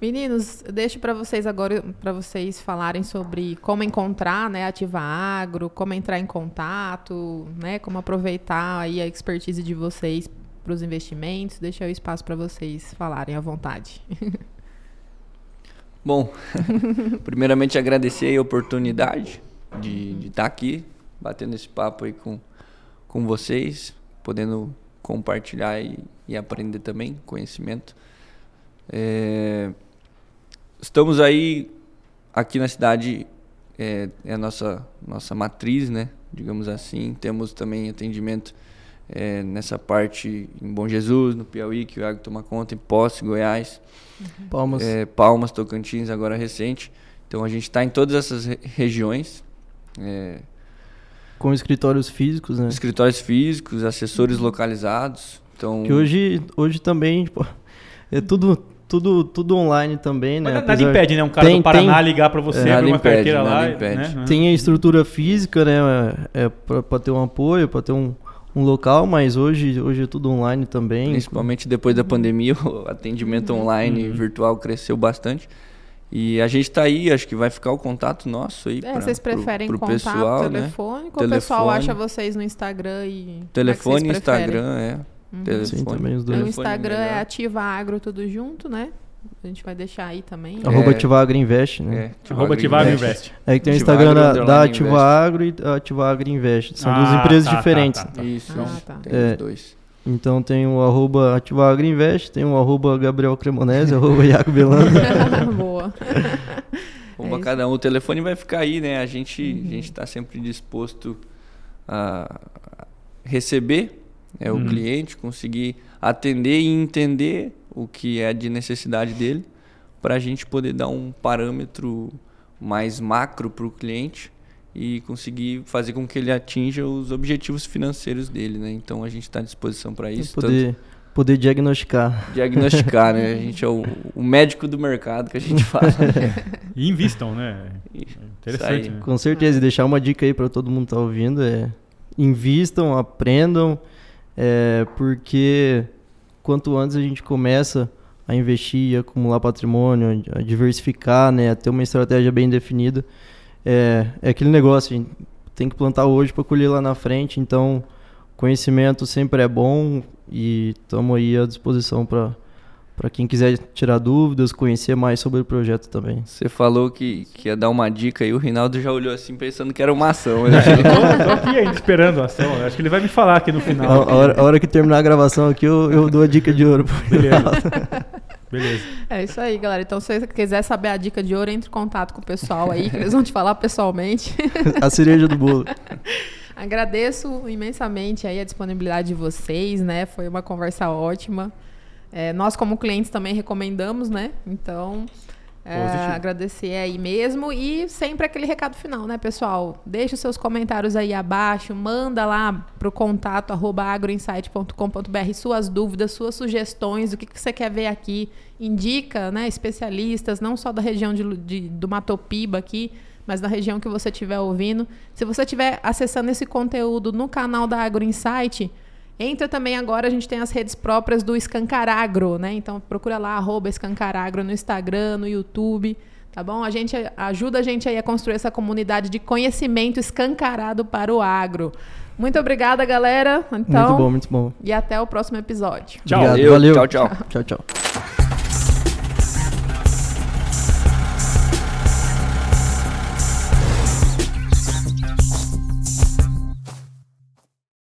Meninos, deixo para vocês agora para vocês falarem sobre como encontrar, né, Ativa Agro, como entrar em contato, né, como aproveitar aí a expertise de vocês para os investimentos. Deixa o espaço para vocês falarem à vontade. Bom, primeiramente agradecer a oportunidade de estar tá aqui, batendo esse papo aí com, com vocês, podendo compartilhar e, e aprender também conhecimento. É, estamos aí aqui na cidade é, é, a nossa nossa matriz, né? Digamos assim. Temos também atendimento é, nessa parte em Bom Jesus, no Piauí, que o Iago toma conta, em Posse, Goiás. Uhum. Palmas. É, Palmas, Tocantins, agora recente. Então a gente está em todas essas re regiões. É, com escritórios físicos, né? Escritórios físicos, assessores uhum. localizados. Então... Que hoje, hoje também tipo, é tudo tudo, tudo online também, né? Mas nada impede, né? Um cara tem, do Paraná tem, ligar para você, é, abrir uma impede, carteira lá. Né? Tem a estrutura física, né? É, é para ter um apoio, para ter um, um local, mas hoje, hoje é tudo online também. Principalmente depois da pandemia, o atendimento online uhum. virtual cresceu bastante. E a gente está aí, acho que vai ficar o contato nosso aí. É, pra, vocês preferem pro, pro contato pessoal, telefônico né? ou o pessoal acha vocês no Instagram e. Telefone, é Instagram, é. Uhum. Telefone. Sim, também os dois. O Instagram é Ativa Agro tudo junto, né? A gente vai deixar aí também. Arroba é. Agro Invest, né? É, Arroba Ativa Agro Invest. É que tem o Instagram da, da Ativa Agro e da Ativa Agro Invest. São ah, duas empresas tá, tá diferentes. Tá, tá, Isso, ah, tá. tem é, os dois. Então tem o arroba Ativa tem o arroba Gabriel Cremonese, arroba Iaco Belanda. Boa. Arroba é cada um. O telefone vai ficar aí, né? A gente uhum. a gente está sempre disposto a receber é, uhum. o cliente, conseguir atender e entender o que é de necessidade dele, para a gente poder dar um parâmetro mais macro para o cliente e conseguir fazer com que ele atinja os objetivos financeiros dele, né? Então a gente está à disposição para isso. Poder, tanto... poder diagnosticar. Diagnosticar, né? A gente é o, o, médico do mercado que a gente fala. e invistam, né? Interessante. Né? Com certeza. E deixar uma dica aí para todo mundo que tá ouvindo é invistam, aprendam é, porque quanto antes a gente começa a investir, a acumular patrimônio, a diversificar, né, a ter uma estratégia bem definida, é, é aquele negócio, a gente tem que plantar hoje para colher lá na frente, então conhecimento sempre é bom e estamos aí à disposição para para quem quiser tirar dúvidas, conhecer mais sobre o projeto também. Você falou que, que ia dar uma dica e o Rinaldo já olhou assim pensando que era uma ação. Né? eu tô, aqui ainda esperando a ação. Acho que ele vai me falar aqui no final. A, a, hora, a hora, que terminar a gravação aqui, eu, eu dou a dica de ouro. Beleza. Beleza. É isso aí, galera. Então, se você quiser saber a dica de ouro, entre em contato com o pessoal aí, que eles vão te falar pessoalmente. a cereja do bolo. Agradeço imensamente aí a disponibilidade de vocês, né? Foi uma conversa ótima. É, nós, como clientes, também recomendamos, né? Então, é, agradecer aí mesmo. E sempre aquele recado final, né, pessoal? Deixa os seus comentários aí abaixo, manda lá para o contato agroinsight.com.br suas dúvidas, suas sugestões, o que, que você quer ver aqui. Indica né, especialistas, não só da região de, de, do Matopiba aqui, mas da região que você estiver ouvindo. Se você estiver acessando esse conteúdo no canal da AgroInsight, Insight Entra também agora, a gente tem as redes próprias do Escancaragro, né? Então procura lá, arroba Escancaragro no Instagram, no YouTube, tá bom? A gente ajuda a gente aí a construir essa comunidade de conhecimento escancarado para o agro. Muito obrigada, galera. Então, muito bom, muito bom. E até o próximo episódio. Tchau. Obrigado, valeu. Tchau, tchau. Tchau, tchau.